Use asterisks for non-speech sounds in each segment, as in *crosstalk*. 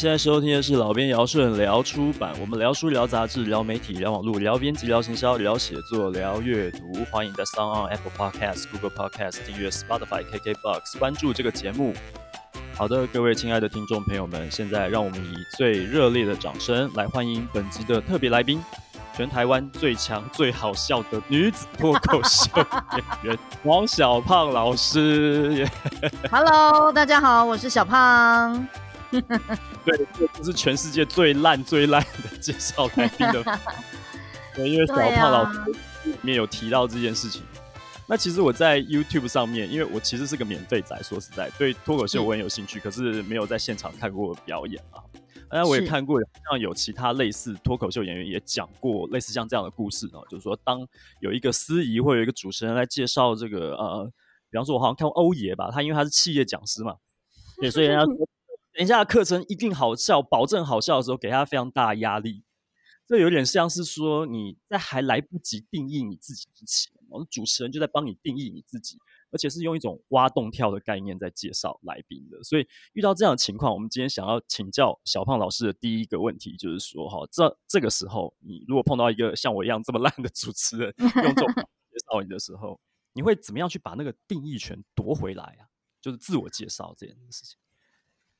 现在收听的是老编姚顺聊出版，我们聊书、聊杂志、聊媒体、聊网络、聊编辑、聊行销、聊写作、聊阅读。欢迎在 SoundOn Apple Podcast、Google Podcast 订阅 Spotify、KKBox，关注这个节目。好的，各位亲爱的听众朋友们，现在让我们以最热烈的掌声来欢迎本集的特别来宾。全台湾最强最好笑的女子脱口秀演员王小胖老师。*laughs* Hello，大家好，我是小胖。*laughs* 对，这是全世界最烂最烂的介绍来宾的。*laughs* 对，因为小胖老师里面有提到这件事情。啊、那其实我在 YouTube 上面，因为我其实是个免费仔，说实在，对脱口秀我很有兴趣，嗯、可是没有在现场看过表演啊。当然我也看过，好像有其他类似脱口秀演员也讲过类似像这样的故事啊，就是说当有一个司仪或有一个主持人来介绍这个呃，比方说我好像看过欧爷吧，他因为他是企业讲师嘛，对，所以人家说等一下课程一定好笑，保证好笑的时候给他非常大的压力，这有点像是说你在还来不及定义你自己之前，我们主持人就在帮你定义你自己。而且是用一种挖洞跳的概念在介绍来宾的，所以遇到这样的情况，我们今天想要请教小胖老师的第一个问题就是说，哈，这这个时候你如果碰到一个像我一样这么烂的主持人，用这种介绍你的时候，你会怎么样去把那个定义权夺回来啊？就是自我介绍这件事情。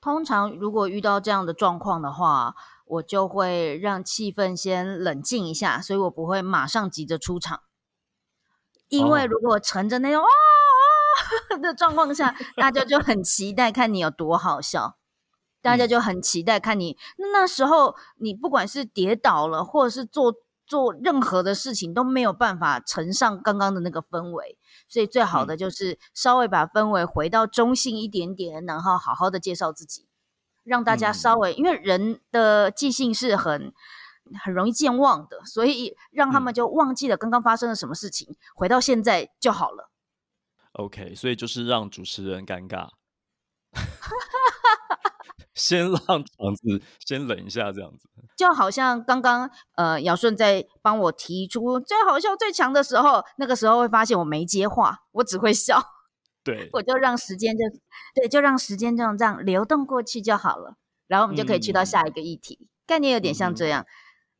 通常如果遇到这样的状况的话，我就会让气氛先冷静一下，所以我不会马上急着出场，因为如果乘着那种、啊的状况下，大家就很期待看你有多好笑，大家就很期待看你那时候，你不管是跌倒了，或者是做做任何的事情都没有办法乘上刚刚的那个氛围，所以最好的就是稍微把氛围回到中性一点点，然后好好的介绍自己，让大家稍微，因为人的记性是很很容易健忘的，所以让他们就忘记了刚刚发生了什么事情，回到现在就好了。OK，所以就是让主持人尴尬，*laughs* 先让场子先冷一下，这样子。就好像刚刚呃，姚舜在帮我提出最好笑最强的时候，那个时候会发现我没接话，我只会笑。对，*laughs* 我就让时间就对，就让时间这样这样流动过去就好了，然后我们就可以去到下一个议题。嗯、概念有点像这样。嗯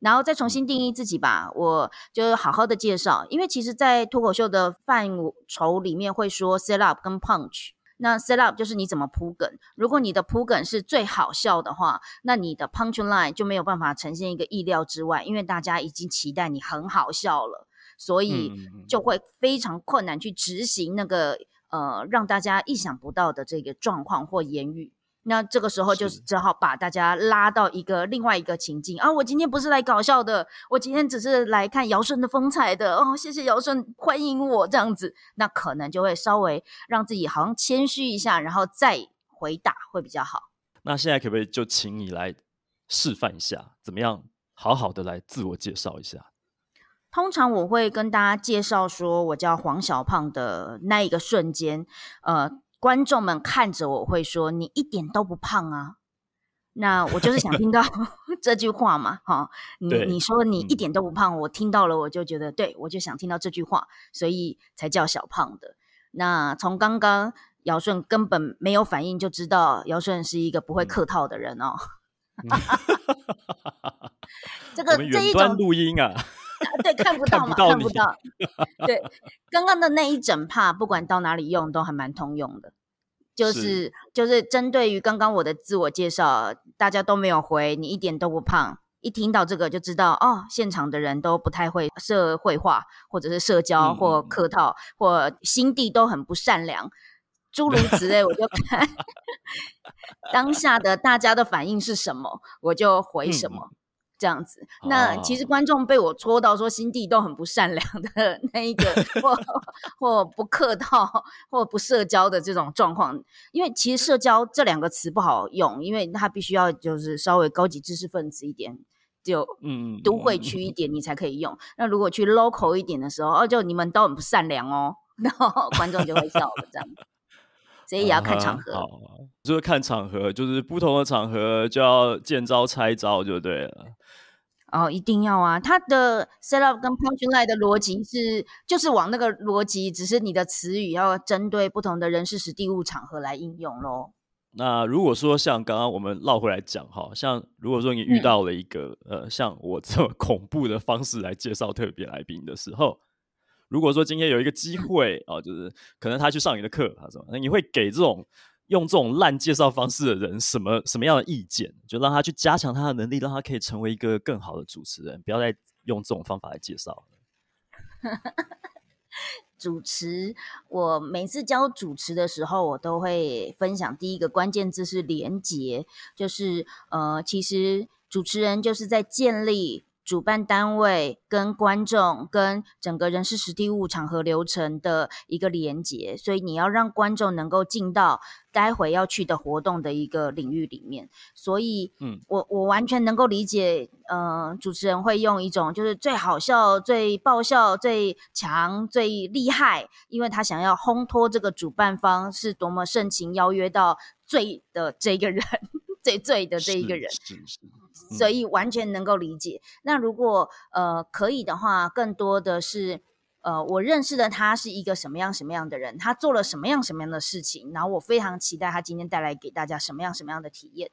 然后再重新定义自己吧，我就好好的介绍，因为其实，在脱口秀的范畴里面会说 set up 跟 punch。那 set up 就是你怎么铺梗，如果你的铺梗是最好笑的话，那你的 punch line 就没有办法呈现一个意料之外，因为大家已经期待你很好笑了，所以就会非常困难去执行那个呃让大家意想不到的这个状况或言语。那这个时候就是只好把大家拉到一个另外一个情境啊！我今天不是来搞笑的，我今天只是来看尧舜的风采的哦。谢谢尧舜，欢迎我这样子，那可能就会稍微让自己好像谦虚一下，然后再回答会比较好。那现在可不可以就请你来示范一下，怎么样好好的来自我介绍一下？通常我会跟大家介绍说我叫黄小胖的那一个瞬间，呃。观众们看着我会说：“你一点都不胖啊！”那我就是想听到 *laughs* 这句话嘛，哈！你你说你一点都不胖，我听到了，我就觉得对，我就想听到这句话，所以才叫小胖的。那从刚刚姚舜根本没有反应，就知道姚舜是一个不会客套的人哦。*laughs* 这个这一种录音啊。对，看不到嘛，看不到。对，刚刚的那一整帕，不管到哪里用，都还蛮通用的。就是，是就是针对于刚刚我的自我介绍，大家都没有回，你一点都不胖。一听到这个就知道，哦，现场的人都不太会社会化，或者是社交，或客套，嗯、或心地都很不善良，诸如此类。我就看 *laughs* 当下的大家的反应是什么，我就回什么。嗯这样子，那其实观众被我戳到说心地都很不善良的那一个，或或不客套，或不社交的这种状况，因为其实社交这两个词不好用，因为它必须要就是稍微高级知识分子一点，就嗯都会区一点你才可以用。那如果去 local 一点的时候，哦，就你们都很不善良哦，*laughs* 然后观众就会笑了这样子。所以也要看场合，好，就是看场合，就是不同的场合就要见招拆招就对了。哦，一定要啊！它的 set up 跟 punchline 的逻辑是，就是往那个逻辑，只是你的词语要针对不同的人事、时地、物、场合来应用咯。那如果说像刚刚我们绕回来讲，哈，像如果说你遇到了一个、嗯、呃像我这么恐怖的方式来介绍特别来宾的时候，如果说今天有一个机会啊、呃，就是可能他去上你的课，他说，那你会给这种用这种烂介绍方式的人什么什么样的意见？就让他去加强他的能力，让他可以成为一个更好的主持人，不要再用这种方法来介绍。*laughs* 主持，我每次教主持的时候，我都会分享第一个关键字是连结，就是呃，其实主持人就是在建立。主办单位跟观众跟整个人事实地物场合流程的一个连接，所以你要让观众能够进到待会要去的活动的一个领域里面。所以，嗯，我我完全能够理解，呃，主持人会用一种就是最好笑、最爆笑、最强、最厉害，因为他想要烘托这个主办方是多么盛情邀约到最的这个人。最最的这一个人，嗯、所以完全能够理解。那如果呃可以的话，更多的是呃我认识的他是一个什么样什么样的人，他做了什么样什么样的事情，然后我非常期待他今天带来给大家什么样什么样的体验。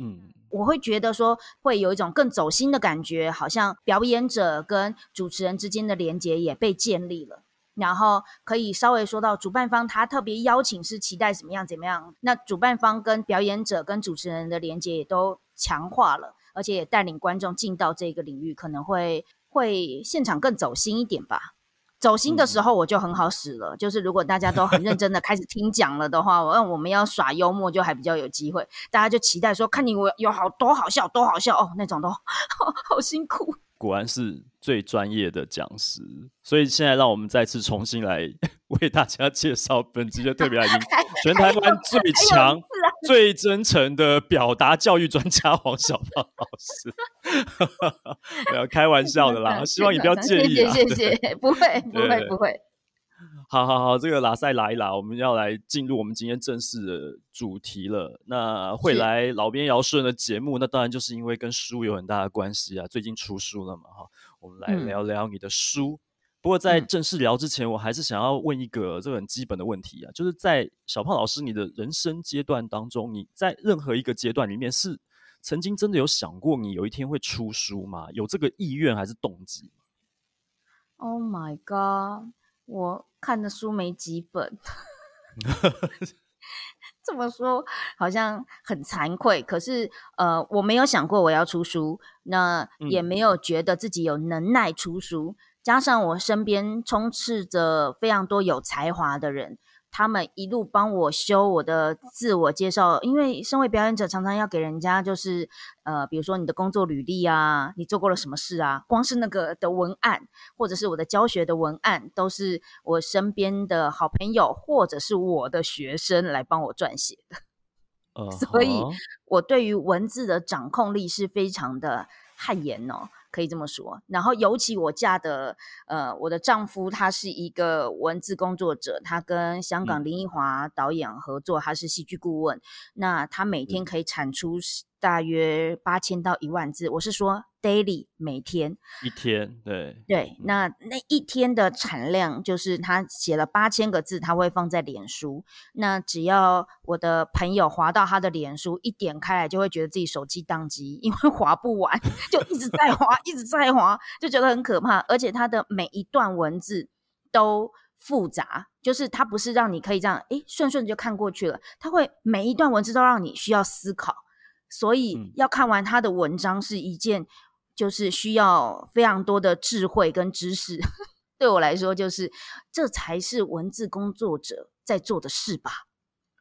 嗯，我会觉得说会有一种更走心的感觉，好像表演者跟主持人之间的连接也被建立了。然后可以稍微说到主办方，他特别邀请是期待怎么样怎么样。那主办方跟表演者跟主持人的连接也都强化了，而且也带领观众进到这个领域，可能会会现场更走心一点吧。走心的时候我就很好使了，嗯、就是如果大家都很认真的开始听讲了的话，我 *laughs* 我们要耍幽默就还比较有机会，大家就期待说看你我有好多好笑多好笑哦，那种都 *laughs* 好，好辛苦。果然是最专业的讲师，所以现在让我们再次重新来 *laughs* 为大家介绍本集的特别来宾，全台湾最强、最真诚的表达教育专家黄小胖老师。*laughs* 没有开玩笑的啦，*laughs* 希望你不要介意。谢谢，谢谢，不会，不会，不会。好好好，这个拉塞拉一拉，我们要来进入我们今天正式的主题了。那会来老边尧舜的节目，那当然就是因为跟书有很大的关系啊。最近出书了嘛，哈，我们来聊聊你的书。嗯、不过在正式聊之前，我还是想要问一个这个很基本的问题啊，就是在小胖老师你的人生阶段当中，你在任何一个阶段里面是曾经真的有想过你有一天会出书吗？有这个意愿还是动机？Oh my god！我看的书没几本，*laughs* 这么说好像很惭愧。可是，呃，我没有想过我要出书，那也没有觉得自己有能耐出书。嗯、加上我身边充斥着非常多有才华的人。他们一路帮我修我的自我介绍，因为身为表演者，常常要给人家就是，呃，比如说你的工作履历啊，你做过了什么事啊，光是那个的文案，或者是我的教学的文案，都是我身边的好朋友或者是我的学生来帮我撰写的。Uh *laughs* huh. 所以我对于文字的掌控力是非常的汗颜哦。可以这么说，然后尤其我嫁的，呃，我的丈夫他是一个文字工作者，他跟香港林奕华导演合作，他是戏剧顾问，那他每天可以产出大约八千到一万字，我是说。daily 每天一天，对对，那那一天的产量就是他写了八千个字，他会放在脸书。那只要我的朋友滑到他的脸书，一点开来就会觉得自己手机宕机，因为滑不完，就一直在滑，一直在滑，就觉得很可怕。而且他的每一段文字都复杂，就是他不是让你可以这样诶顺顺就看过去了，他会每一段文字都让你需要思考，所以要看完他的文章是一件。就是需要非常多的智慧跟知识，*laughs* 对我来说，就是这才是文字工作者在做的事吧。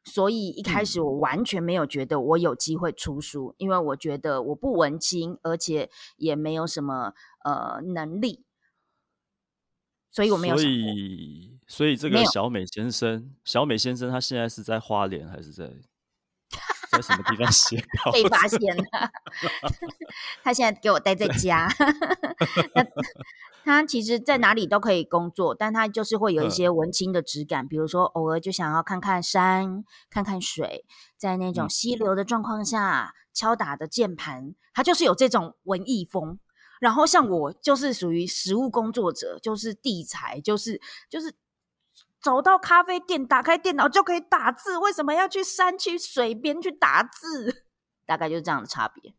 所以一开始我完全没有觉得我有机会出书，嗯、因为我觉得我不文青，而且也没有什么呃能力，所以我没有。所以，所以这个小美先生，小美先生他现在是在花莲还是在？在什么地方写稿？被发现了。*laughs* 他现在给我待在家。*laughs* 他其实，在哪里都可以工作，但他就是会有一些文青的质感，嗯、比如说偶尔就想要看看山、看看水，在那种溪流的状况下、嗯、敲打的键盘，他就是有这种文艺风。然后像我，就是属于实务工作者，就是地才，就是就是。走到咖啡店，打开电脑就可以打字，为什么要去山区水边去打字？*laughs* 大概就是这样的差别。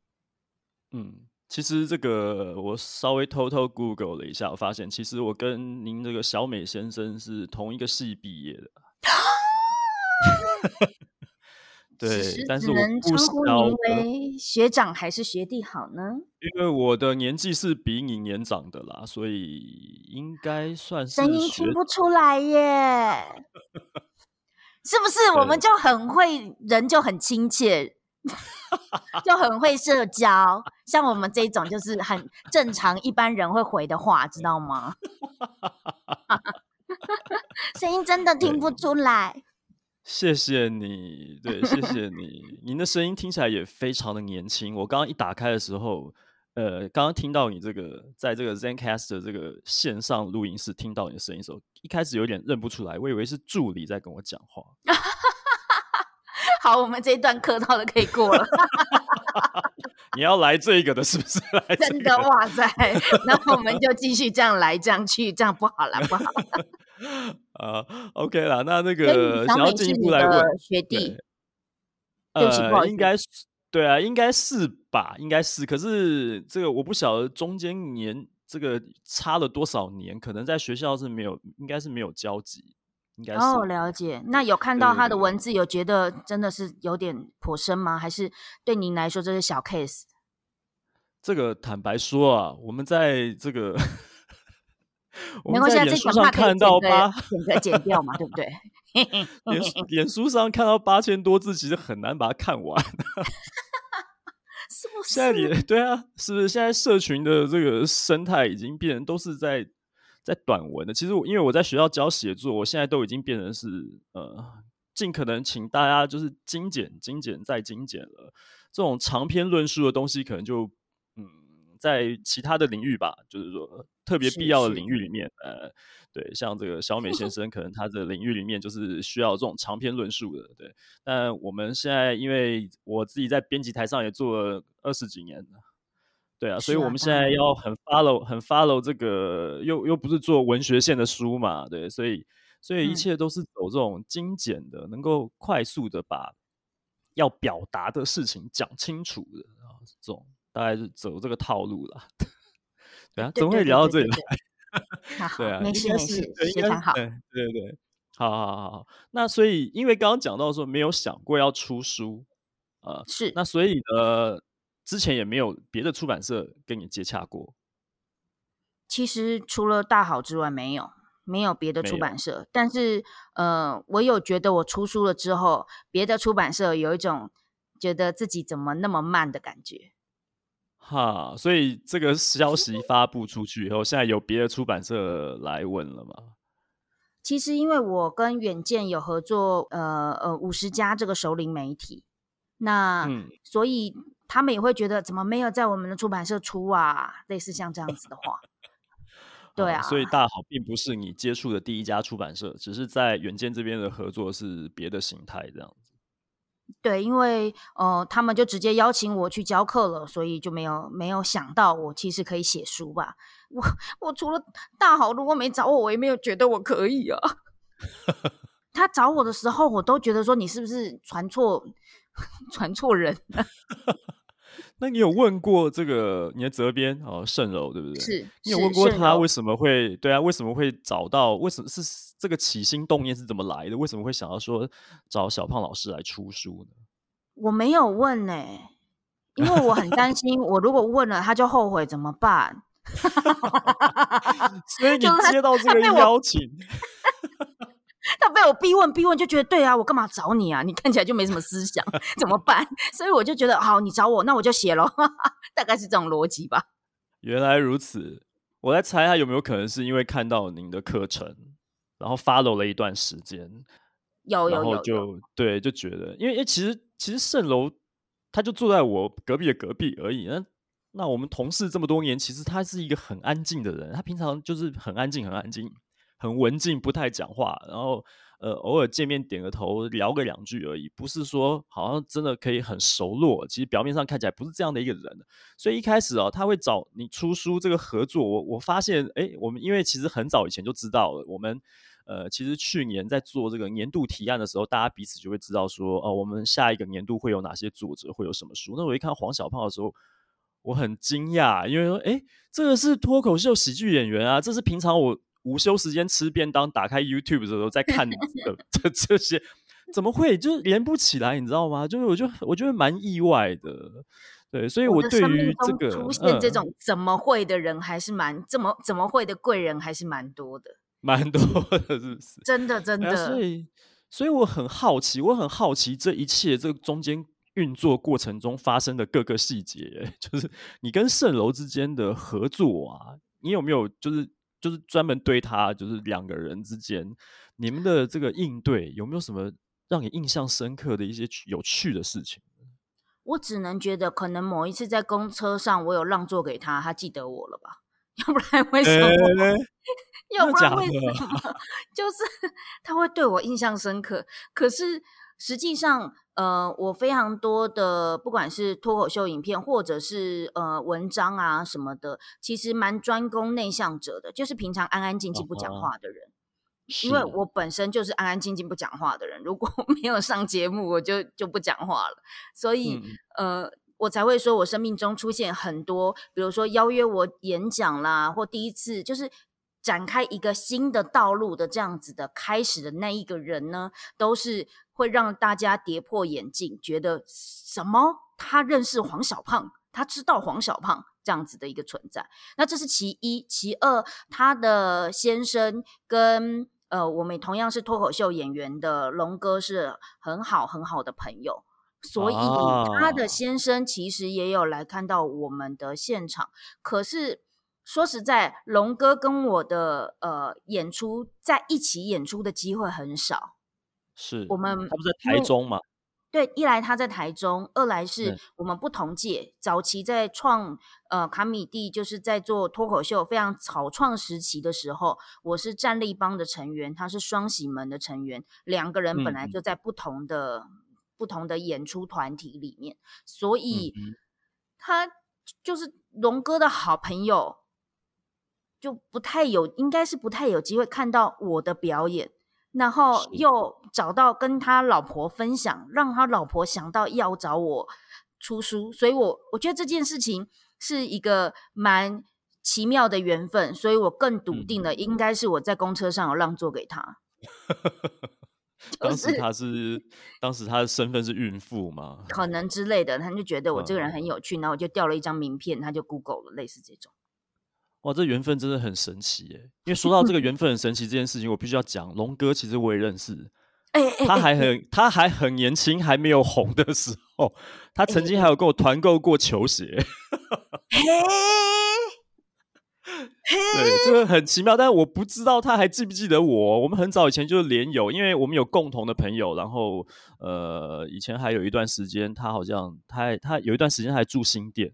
嗯，其实这个我稍微偷偷 Google 了一下，我发现其实我跟您这个小美先生是同一个系毕业的。*laughs* *laughs* 对，但是我能称呼您为学长还是学弟好呢？因为我的年纪是比你年长的啦，所以应该算是。声音听不出来耶，*laughs* 是不是？我们就很会，人就很亲切，*laughs* 就很会社交。像我们这种就是很正常，一般人会回的话，知道吗？*laughs* 声音真的听不出来。谢谢你，对，谢谢你。您的声音听起来也非常的年轻。我刚刚一打开的时候，呃，刚刚听到你这个在这个 Zencastr 这个线上录音室听到你的声音的时候，一开始有点认不出来，我以为是助理在跟我讲话。*laughs* 好，我们这一段客套的可以过了。*laughs* 你要来这个的，是不是？*laughs* 来真的哇塞！那我们就继续这样来，这样去，这样不好了，不好。啊、uh,，OK 啦，那那个想要进一步来问学弟，呃，应该是对啊，应该是吧，应该是。可是这个我不晓得中间年这个差了多少年，可能在学校是没有，应该是没有交集，应该是。哦，了解。那有看到他的文字，有觉得真的是有点颇深吗？还是对您来说这是小 case？这个坦白说啊，我们在这个。没关系，这句话看到八，选择剪掉嘛，对不对？*laughs* 脸脸书上看到八千多字，其实很难把它看完。*laughs* 是不是？现在也对啊，是不是？现在社群的这个生态已经变成都是在在短文的。其实我因为我在学校教写作，我现在都已经变成是呃，尽可能请大家就是精简、精简再精简了。这种长篇论述的东西，可能就嗯，在其他的领域吧，就是说。特别必要的领域里面，呃，对，像这个小美先生，可能他的领域里面就是需要这种长篇论述的，对。但我们现在，因为我自己在编辑台上也做了二十几年了，对啊，所以我们现在要很 follow，很 follow 这个，又又不是做文学线的书嘛，对，所以所以一切都是走这种精简的，嗯、能够快速的把要表达的事情讲清楚的啊，这种大概是走这个套路了。*laughs* 对啊，怎么会聊到这里来。*laughs* 对啊，没事没事，非常好。对对对，好好好好。那所以，因为刚刚讲到说没有想过要出书，呃，是。那所以呢，之前也没有别的出版社跟你接洽过。其实除了大好之外，没有没有别的出版社。但是，呃，我有觉得我出书了之后，别的出版社有一种觉得自己怎么那么慢的感觉。哈，所以这个消息发布出去以后，现在有别的出版社来问了吗？其实，因为我跟远见有合作，呃呃，五十家这个首领媒体，那、嗯、所以他们也会觉得怎么没有在我们的出版社出啊？类似像这样子的话，*laughs* 对啊。所以大好并不是你接触的第一家出版社，只是在远见这边的合作是别的形态这样子。对，因为呃，他们就直接邀请我去教课了，所以就没有没有想到我其实可以写书吧。我我除了大好，如果没找我，我也没有觉得我可以啊。*laughs* 他找我的时候，我都觉得说，你是不是传错 *laughs* 传错人了？*laughs* 那你有问过这个你的责编哦，盛柔对不对？是，你有问过他为什么会对啊？为什么会找到？为什么是这个起心动念是怎么来的？为什么会想要说找小胖老师来出书呢？我没有问呢、欸，因为我很担心，我如果问了他就后悔怎么办？*laughs* 所以你接到这个邀请。*laughs* 他被我逼问逼问，就觉得对啊，我干嘛找你啊？你看起来就没什么思想，*laughs* 怎么办？所以我就觉得好，你找我，那我就写咯。*laughs* 大概是这种逻辑吧。原来如此，我来猜他有没有可能是因为看到您的课程，然后 follow 了一段时间，有有有，然后就对，就觉得，因为因为其实其实盛楼他就住在我隔壁的隔壁而已。那那我们同事这么多年，其实他是一个很安静的人，他平常就是很安静，很安静。很文静，不太讲话，然后呃，偶尔见面点个头，聊个两句而已，不是说好像真的可以很熟络。其实表面上看起来不是这样的一个人，所以一开始哦，他会找你出书这个合作，我我发现，哎，我们因为其实很早以前就知道了，我们呃，其实去年在做这个年度提案的时候，大家彼此就会知道说，哦、我们下一个年度会有哪些作者，会有什么书。那我一看黄小胖的时候，我很惊讶，因为说，哎，这个是脱口秀喜剧演员啊，这是平常我午休时间吃便当，打开 YouTube 的时候在看 *laughs* 的这这些，怎么会就连不起来？你知道吗？就是我就我觉得蛮意外的。对，所以我对于这个出现这种怎么会的人还是蛮怎么怎么会的贵人还是蛮多的，蛮多的，是不是？真的真的。所以，所以我很好奇，我很好奇这一切这个中间运作过程中发生的各个细节，*laughs* 就是你跟圣楼之间的合作啊，你有没有就是就是专门对他，就是两个人之间你们的这个应对有没有什么让你印象深刻的一些有趣的事情？我只能觉得，可能某一次在公车上，我有让座给他，他记得我了吧？*laughs* 要不然为什么？欸、*laughs* 要不然为什么？*laughs* 就是他会对我印象深刻。可是实际上，呃，我非常多的，不管是脱口秀影片，或者是呃文章啊什么的，其实蛮专攻内向者的，就是平常安安静静不讲话的人。哦因为我本身就是安安静静不讲话的人，如果没有上节目，我就就不讲话了。所以，嗯、呃，我才会说我生命中出现很多，比如说邀约我演讲啦，或第一次就是展开一个新的道路的这样子的开始的那一个人呢，都是会让大家跌破眼镜，觉得什么？他认识黄小胖，他知道黄小胖这样子的一个存在。那这是其一，其二，他的先生跟呃，我们同样是脱口秀演员的龙哥是很好很好的朋友，所以他的先生其实也有来看到我们的现场。啊、可是说实在，龙哥跟我的呃演出在一起演出的机会很少。是我们他不是在台中嘛？对，一来他在台中，二来是我们不同届。早期在创呃卡米蒂，就是在做脱口秀非常草创时期的时候，我是战力帮的成员，他是双喜门的成员，两个人本来就在不同的、嗯、不同的演出团体里面，所以、嗯、他就是龙哥的好朋友，就不太有，应该是不太有机会看到我的表演。然后又找到跟他老婆分享，让他老婆想到要找我出书，所以我我觉得这件事情是一个蛮奇妙的缘分，所以我更笃定了，应该是我在公车上有让座给他。*laughs* 当时他是当时他的身份是孕妇嘛？可能之类的，他就觉得我这个人很有趣，然后我就掉了一张名片，他就 Google 了，类似这种。哇，这缘分真的很神奇耶！因为说到这个缘分很神奇这件事情，我必须要讲龙哥，其实我也认识。*laughs* 他还很他还很年轻，还没有红的时候，他曾经还有跟我团购过球鞋。*laughs* 对，这个很奇妙，但是我不知道他还记不记得我。我们很早以前就是连友，因为我们有共同的朋友。然后，呃，以前还有一段时间，他好像他他有一段时间还住新店，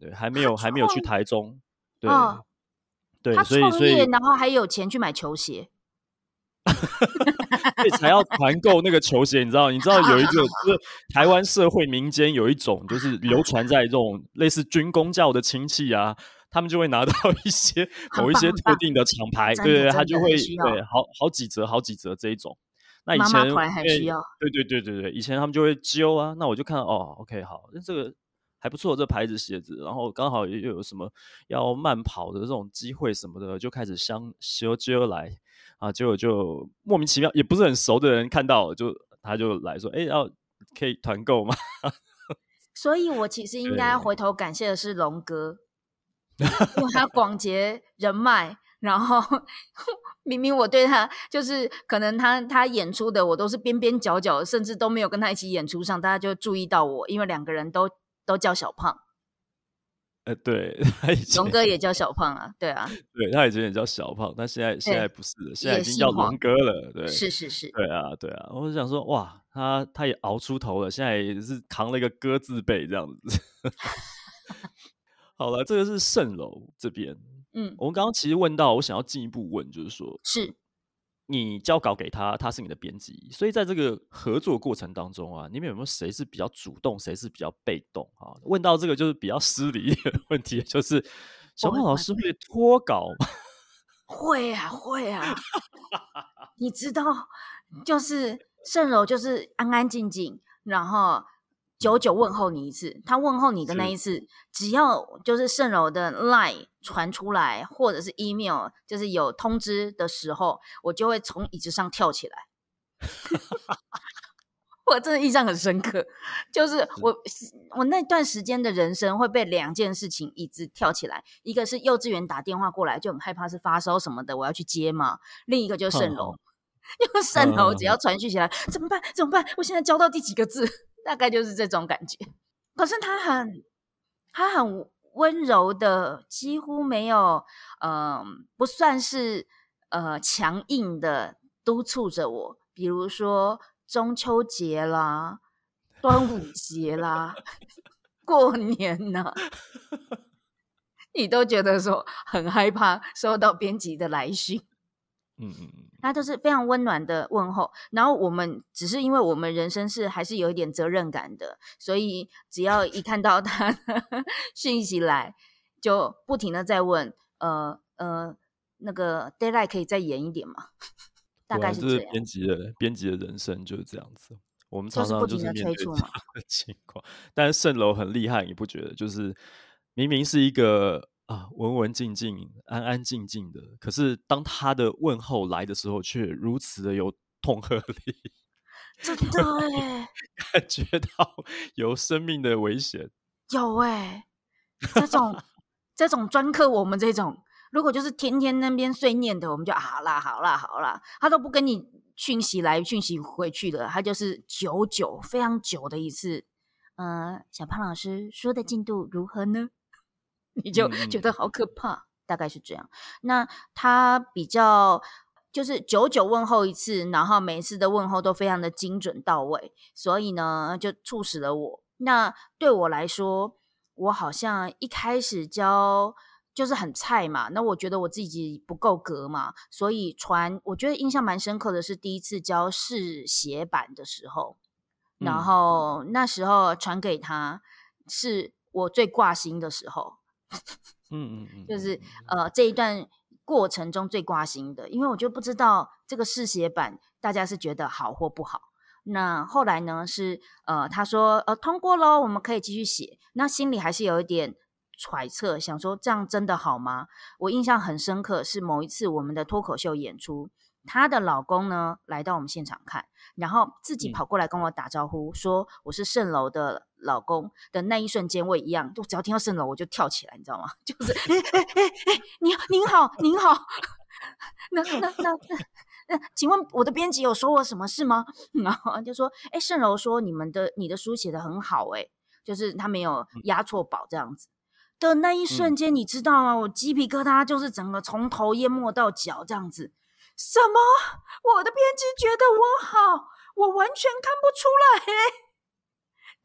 对，还没有还没有去台中。对，哦、对，他创业，所以所以然后还有钱去买球鞋，*laughs* 所以才要团购那个球鞋。你知道？你知道有一个就是台湾社会民间有一种，就是流传在这种类似军工教的亲戚啊，他们就会拿到一些 *laughs* 某一些特定的厂牌，对对，他就会对好好几折好几折这一种。那以前妈妈还需要，对对对对对，以前他们就会揪啊。那我就看哦，OK，好，那这个。还不错，这牌子鞋子，然后刚好又有什么要慢跑的这种机会什么的，就开始相修揪来啊，结果就莫名其妙，也不是很熟的人看到，就他就来说，哎，要可以团购吗？*laughs* 所以我其实应该回头感谢的是龙哥，因为他广结人脉，然后 *laughs* 明明我对他就是可能他他演出的我都是边边角角，甚至都没有跟他一起演出上，大家就注意到我，因为两个人都。都叫小胖，呃，对，*laughs* 龙哥也叫小胖啊，对啊，对，他以前也叫小胖，但现在现在不是了，现在已经叫龙哥了，对，是是是，对啊对啊，我就想说，哇，他他也熬出头了，现在也是扛了一个哥字辈这样子。*laughs* 好了，这个是蜃楼这边，嗯，我们刚刚其实问到，我想要进一步问，就是说，是。你交稿给他，他是你的编辑，所以在这个合作过程当中啊，你们有没有谁是比较主动，谁是比较被动啊？问到这个就是比较失礼的问题，就是 *laughs* 小胖老师会脱稿吗？*laughs* 会啊，会啊。*laughs* 你知道，就是盛柔就是安安静静，然后久久问候你一次。他问候你的那一次，只要就是圣柔的 line 传出来，或者是 email，就是有通知的时候，我就会从椅子上跳起来。*laughs* 我真的印象很深刻，就是我我那段时间的人生会被两件事情一直跳起来，一个是幼稚园打电话过来就很害怕是发烧什么的，我要去接嘛；另一个就是圣柔，*laughs* 因为圣柔只要传讯起来，怎么办？怎么办？我现在教到第几个字？大概就是这种感觉。可是他很他很温柔的，几乎没有嗯、不算是呃强硬的督促着我，比如说。中秋节啦，端午节啦，*laughs* 过年呐、*laughs* 你都觉得说很害怕收到编辑的来信，嗯嗯嗯，他都是非常温暖的问候。然后我们只是因为我们人生是还是有一点责任感的，所以只要一看到他的 *laughs* 讯息来，就不停的在问，呃呃，那个 d a y l i g h t 可以再延一点吗？*laughs* 大概是这样。编辑的编辑的人生就是这样子，我们常常就是面对这样的 *laughs* 情况。但是圣楼很厉害，你不觉得？就是明明是一个啊文文静静、安安静静的，可是当他的问候来的时候，却如此的有痛吓力。真 *laughs* 的耶，感觉到有生命的危险。有哎，这种这种专克我们这种。如果就是天天那边碎念的，我们就好啦，好啦，好啦，他都不跟你讯息来讯息回去的，他就是久久非常久的一次。呃，小胖老师说的进度如何呢？你就觉得好可怕，嗯、大概是这样。那他比较就是久久问候一次，然后每一次的问候都非常的精准到位，所以呢，就促使了我。那对我来说，我好像一开始教。就是很菜嘛，那我觉得我自己不够格嘛，所以传我觉得印象蛮深刻的是第一次教试写版的时候，嗯、然后那时候传给他是我最挂心的时候，*laughs* 嗯嗯嗯，就是呃这一段过程中最挂心的，因为我就不知道这个试写版大家是觉得好或不好。那后来呢是呃他说呃通过喽，我们可以继续写，那心里还是有一点。揣测，想说这样真的好吗？我印象很深刻，是某一次我们的脱口秀演出，她的老公呢来到我们现场看，然后自己跑过来跟我打招呼，嗯、说我是圣楼的老公的那一瞬间，我也一样，就只要听到圣楼我就跳起来，你知道吗？*laughs* 就是哎哎哎哎，您您好您好，那那那那，那请问我的编辑有说我什么事吗？*laughs* 然后就说哎，圣楼说你们的你的书写得很好，哎，就是他没有押错宝这样子。的那一瞬间，你知道吗？嗯、我鸡皮疙瘩就是整个从头淹没到脚这样子。什么？我的编辑觉得我好，我完全看不出来。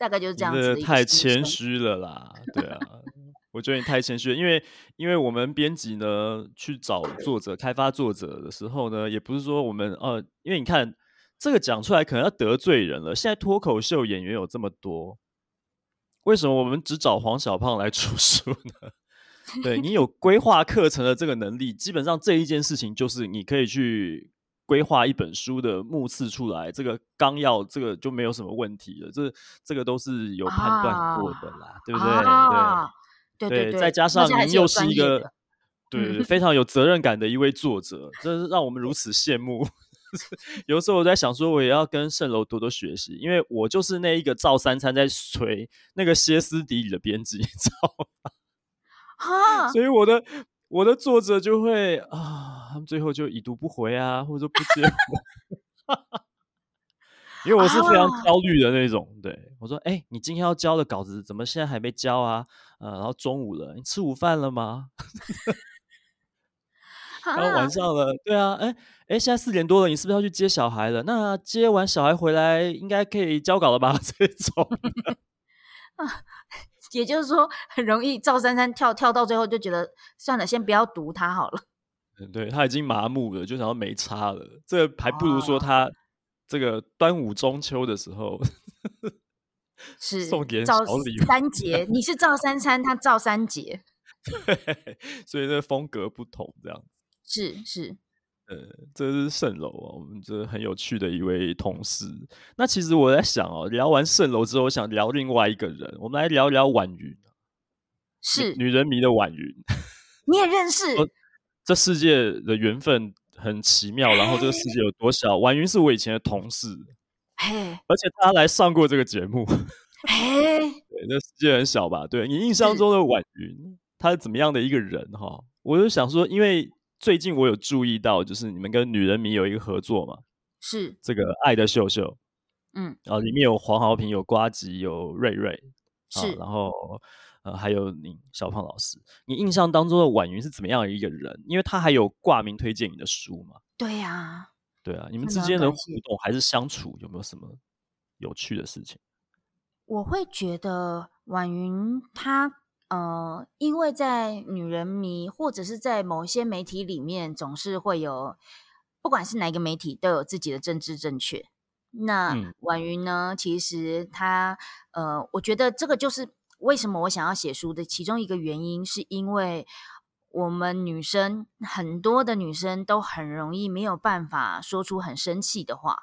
大概就是这样子。太谦虚了啦，对啊，我觉得你太谦虚了。因为，因为我们编辑呢去找作者、开发作者的时候呢，也不是说我们呃，因为你看这个讲出来可能要得罪人了。现在脱口秀演员有这么多。为什么我们只找黄小胖来 *laughs* 出书呢？对，你有规划课程的这个能力，基本上这一件事情就是你可以去规划一本书的目次出来，这个纲要这个就没有什么问题了。这这个都是有判断过的啦，啊、对不对？啊、对对对，对，再加上您又是一个对，非常有责任感的一位作者，这是让我们如此羡慕。*laughs* 有时候我在想说，我也要跟圣楼多多学习，因为我就是那一个照三餐在锤那个歇斯底里的编辑，*laughs* 你知道吗？哈所以我的我的作者就会啊，他们最后就已读不回啊，或者说不接我，*laughs* 因为我是非常焦虑的那种。对我说：“哎、欸，你今天要交的稿子怎么现在还没交啊？呃，然后中午了，你吃午饭了吗？” *laughs* 然后晚上了，对啊，哎哎，现在四点多了，你是不是要去接小孩了？那接完小孩回来，应该可以交稿了吧？*laughs* 这种啊，也就是说，很容易赵珊珊跳跳到最后就觉得算了，先不要读他好了。嗯，对，他已经麻木了，就想要没差了。这个还不如说他这个端午中秋的时候 *laughs* 是送给小礼物三节，你是赵三餐，他赵三节，对，*laughs* 所以这个风格不同，这样。是是，呃，这是蜃楼啊，我们这很有趣的一位同事。那其实我在想哦，聊完蜃楼之后，我想聊另外一个人，我们来聊聊婉云，是女人迷的婉云，你也认识？*laughs* 这世界的缘分很奇妙，然后这个世界 *laughs* 有多小？婉云是我以前的同事，嘿，而且他来上过这个节目。嘿，*laughs* 对，那世界很小吧？对，你印象中的婉云，她是怎么样的一个人？哈，我就想说，因为最近我有注意到，就是你们跟女人迷有一个合作嘛，是这个爱的秀秀，嗯，然后里面有黄豪平、有瓜吉、有瑞瑞，是，然后呃还有你小胖老师，你印象当中的婉云是怎么样的一个人？因为他还有挂名推荐你的书嘛？对呀、啊，对啊，你们之间的互动还是相处有没有什么有趣的事情？我会觉得婉云她呃，因为在女人迷或者是在某些媒体里面，总是会有，不管是哪一个媒体，都有自己的政治正确。那、嗯、婉云呢，其实她呃，我觉得这个就是为什么我想要写书的其中一个原因，是因为我们女生很多的女生都很容易没有办法说出很生气的话。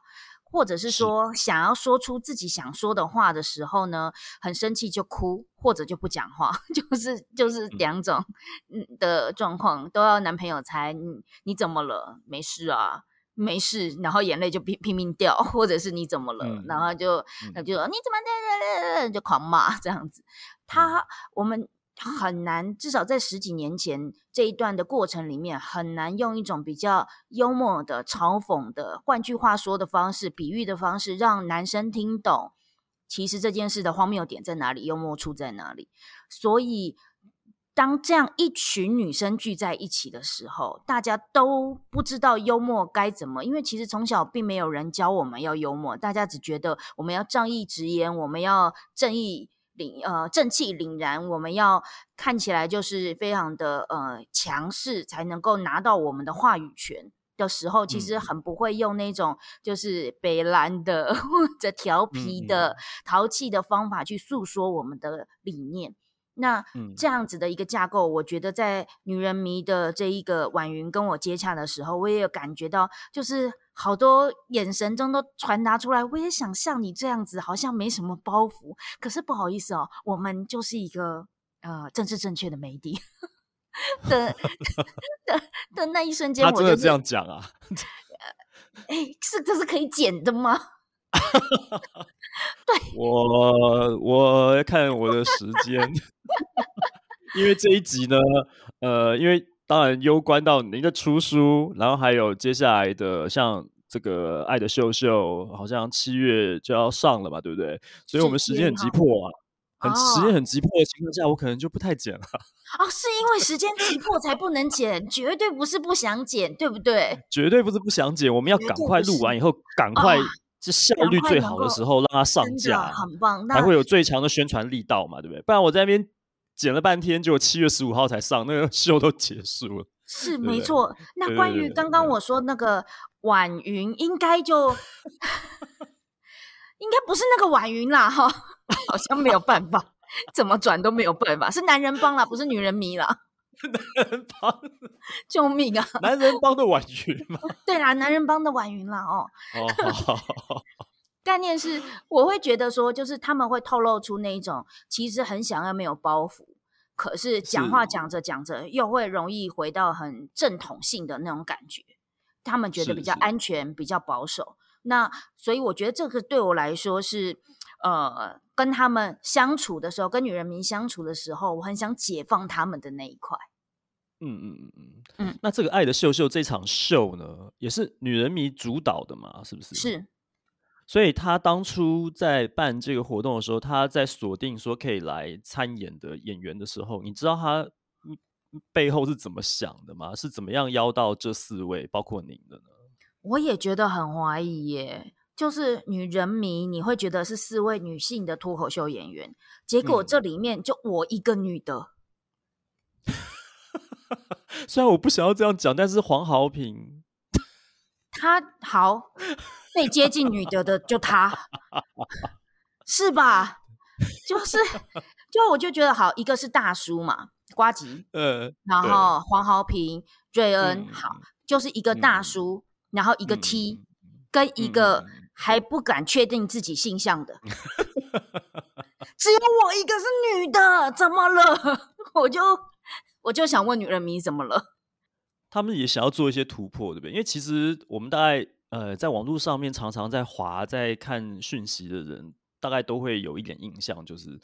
或者是说，想要说出自己想说的话的时候呢，很生气就哭，或者就不讲话，*laughs* 就是就是两种 *laughs* 的状况，都要男朋友猜你你怎么了？没事啊，没事，然后眼泪就拼拼命掉，或者是你怎么了？嗯、然后就他就说、嗯、你怎么的，就狂骂这样子。他我们。很难，至少在十几年前这一段的过程里面，很难用一种比较幽默的、嘲讽的、换句话说的方式、比喻的方式，让男生听懂，其实这件事的荒谬点在哪里，幽默处在哪里。所以，当这样一群女生聚在一起的时候，大家都不知道幽默该怎么，因为其实从小并没有人教我们要幽默，大家只觉得我们要仗义直言，我们要正义。凛呃正气凛然，我们要看起来就是非常的呃强势，才能够拿到我们的话语权的时候，其实很不会用那种就是北蓝的 *laughs* 或者调皮的淘气的方法去诉说我们的理念。那这样子的一个架构，我觉得在女人迷的这一个婉云跟我接洽的时候，我也有感觉到，就是。好多眼神中都传达出来，我也想像你这样子，好像没什么包袱。可是不好意思哦，我们就是一个呃政治正确的媒体的 *laughs* 的的那一瞬间，我、就是、他真的这样讲啊？哎、*laughs* 呃，是这是可以剪的吗？*laughs* 对，我我看我的时间，因为这一集呢，呃，因为。当然，攸关到您的出书，然后还有接下来的像这个《爱的秀秀》，好像七月就要上了嘛，对不对？所以我们时间很急迫啊，很时间很急迫的情况下，我可能就不太剪了。哦，是因为时间急迫才不能剪，绝对不是不想剪，对不对？绝对不是不想剪，我们要赶快录完以后，赶快就效率最好的时候让它上架，很棒，才会有最强的宣传力道嘛，对不对？不然我在那边。剪了半天，结果七月十五号才上，那个 *laughs* 秀都结束了。是没错。那关于刚刚我说那个婉云，应该就应该不是那个婉云啦，哈，*laughs* 好像没有办法，怎么转都没有办法，是男人帮啦，不是女人迷啦。*laughs* 男人帮，*laughs* 救命啊！男人帮的婉云吗？*laughs* 对啦，男人帮的婉云啦，哦。哦，好好好。概念是，我会觉得说，就是他们会透露出那一种，其实很想要没有包袱，可是讲话讲着讲着又会容易回到很正统性的那种感觉。他们觉得比较安全，比较保守。那所以我觉得这个对我来说是，呃，跟他们相处的时候，跟女人民相处的时候，我很想解放他们的那一块。嗯嗯嗯嗯嗯。那这个《爱的秀秀》这场秀呢，也是女人迷主导的嘛？是不是？是。所以他当初在办这个活动的时候，他在锁定说可以来参演的演员的时候，你知道他背后是怎么想的吗？是怎么样邀到这四位，包括您的呢？我也觉得很怀疑耶，就是女人迷，你会觉得是四位女性的脱口秀演员，结果这里面就我一个女的。嗯、*laughs* 虽然我不想要这样讲，但是黄豪平，*laughs* 他好。最接近女的的就他，*laughs* 是吧？就是，就我就觉得好，一个是大叔嘛，瓜吉，呃，然后黄豪平、瑞恩，好，就是一个大叔，嗯、然后一个 T，、嗯、跟一个还不敢确定自己性向的，嗯、只有我一个是女的，怎么了？我就我就想问女人迷怎么了？*laughs* 他们也想要做一些突破，对不对？因为其实我们大概呃，在网络上面常常在滑、在看讯息的人，大概都会有一点印象，就是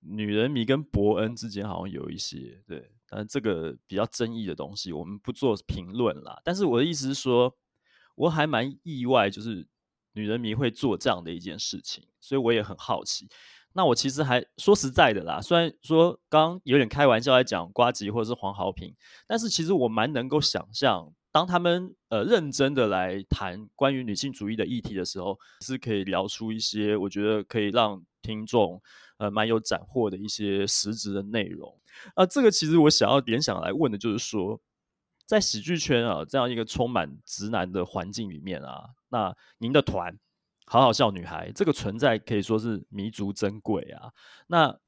女人迷跟伯恩之间好像有一些对，但这个比较争议的东西，我们不做评论啦。但是我的意思是说，我还蛮意外，就是女人迷会做这样的一件事情，所以我也很好奇。那我其实还说实在的啦，虽然说刚有点开玩笑在讲瓜吉或者是黄豪平，但是其实我蛮能够想象，当他们呃认真的来谈关于女性主义的议题的时候，是可以聊出一些我觉得可以让听众呃蛮有斩获的一些实质的内容。啊，这个其实我想要联想来问的就是说，在喜剧圈啊这样一个充满直男的环境里面啊，那您的团。好好笑女孩这个存在可以说是弥足珍贵啊。那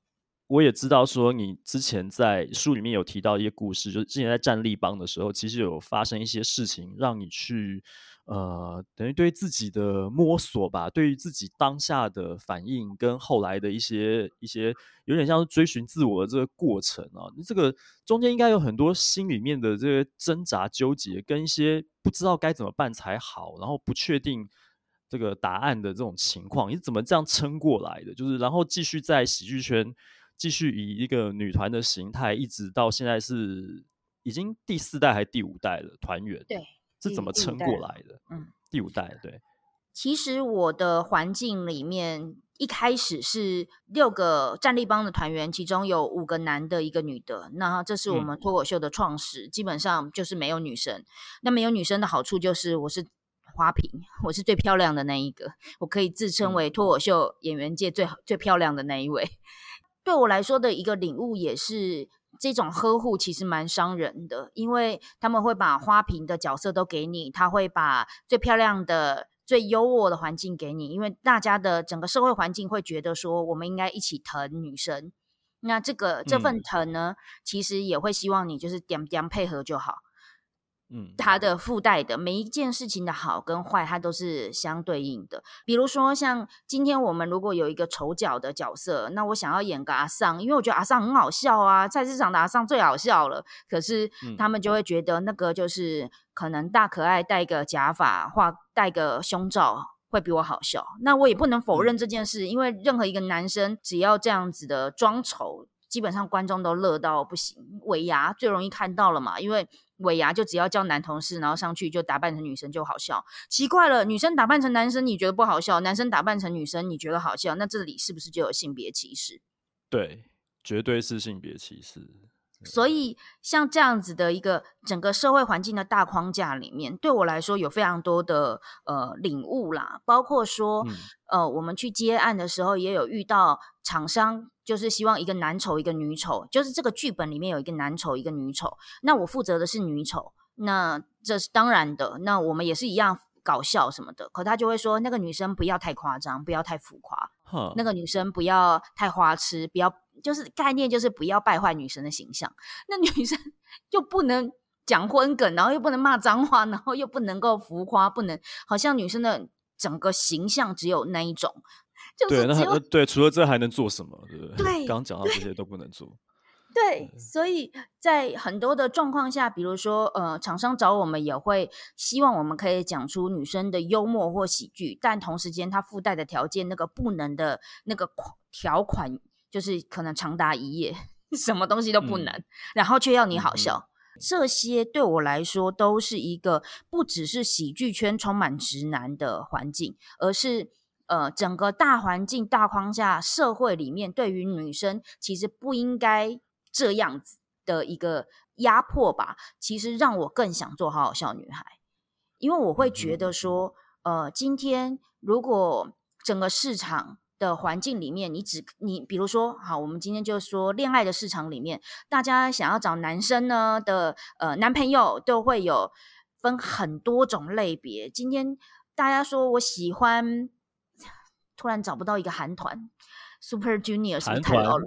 我也知道说，你之前在书里面有提到一些故事，就是之前在战立邦的时候，其实有发生一些事情，让你去呃，等于对自己的摸索吧，对于自己当下的反应，跟后来的一些一些有点像是追寻自我的这个过程啊。这个中间应该有很多心里面的这个挣扎纠结，跟一些不知道该怎么办才好，然后不确定。这个答案的这种情况，你是怎么这样撑过来的？就是然后继续在喜剧圈继续以一个女团的形态，一直到现在是已经第四代还是第五代了团员？对，是怎么撑过来的？嗯，第五代对。其实我的环境里面一开始是六个战立帮的团员，其中有五个男的，一个女的。那这是我们脱口秀的创始，嗯、基本上就是没有女生。那没有女生的好处就是我是。花瓶，我是最漂亮的那一个，我可以自称为脱口秀演员界最最漂亮的那一位。对我来说的一个领悟也是，这种呵护其实蛮伤人的，因为他们会把花瓶的角色都给你，他会把最漂亮的、最优渥的环境给你，因为大家的整个社会环境会觉得说，我们应该一起疼女生。那这个这份疼呢，其实也会希望你就是点点配合就好。嗯，它的附带的每一件事情的好跟坏，它都是相对应的。比如说，像今天我们如果有一个丑角的角色，那我想要演个阿桑，因为我觉得阿桑很好笑啊，菜市场的阿桑最好笑了。可是他们就会觉得那个就是可能大可爱戴个假发，或戴个胸罩会比我好笑。那我也不能否认这件事，因为任何一个男生只要这样子的装丑，基本上观众都乐到不行。尾牙最容易看到了嘛，因为。尾牙就只要叫男同事，然后上去就打扮成女生就好笑。奇怪了，女生打扮成男生你觉得不好笑，男生打扮成女生你觉得好笑，那这里是不是就有性别歧视？对，绝对是性别歧视。所以像这样子的一个整个社会环境的大框架里面，对我来说有非常多的呃领悟啦，包括说、嗯、呃我们去接案的时候也有遇到厂商。就是希望一个男丑一个女丑，就是这个剧本里面有一个男丑一个女丑，那我负责的是女丑，那这是当然的。那我们也是一样搞笑什么的，可他就会说那个女生不要太夸张，不要太浮夸，呵那个女生不要太花痴，不要就是概念就是不要败坏女生的形象。那女生 *laughs* 又不能讲荤梗，然后又不能骂脏话，然后又不能够浮夸，不能好像女生的整个形象只有那一种。对，那还对，除了这还能做什么？对不对？对，*laughs* 刚刚讲到这些都不能做。*laughs* 对，对，所以在很多的状况下，比如说，呃，厂商找我们也会希望我们可以讲出女生的幽默或喜剧，但同时间它附带的条件，那个不能的那个条款，就是可能长达一页，*laughs* 什么东西都不能，嗯、然后却要你好笑。嗯、这些对我来说都是一个不只是喜剧圈充满直男的环境，而是。呃，整个大环境大框架，社会里面对于女生其实不应该这样子的一个压迫吧，其实让我更想做好好笑女孩，因为我会觉得说，呃，今天如果整个市场的环境里面，你只你比如说，好，我们今天就说恋爱的市场里面，大家想要找男生呢的呃男朋友都会有分很多种类别，今天大家说我喜欢。突然找不到一个韩团，Super Junior 是不是太老了？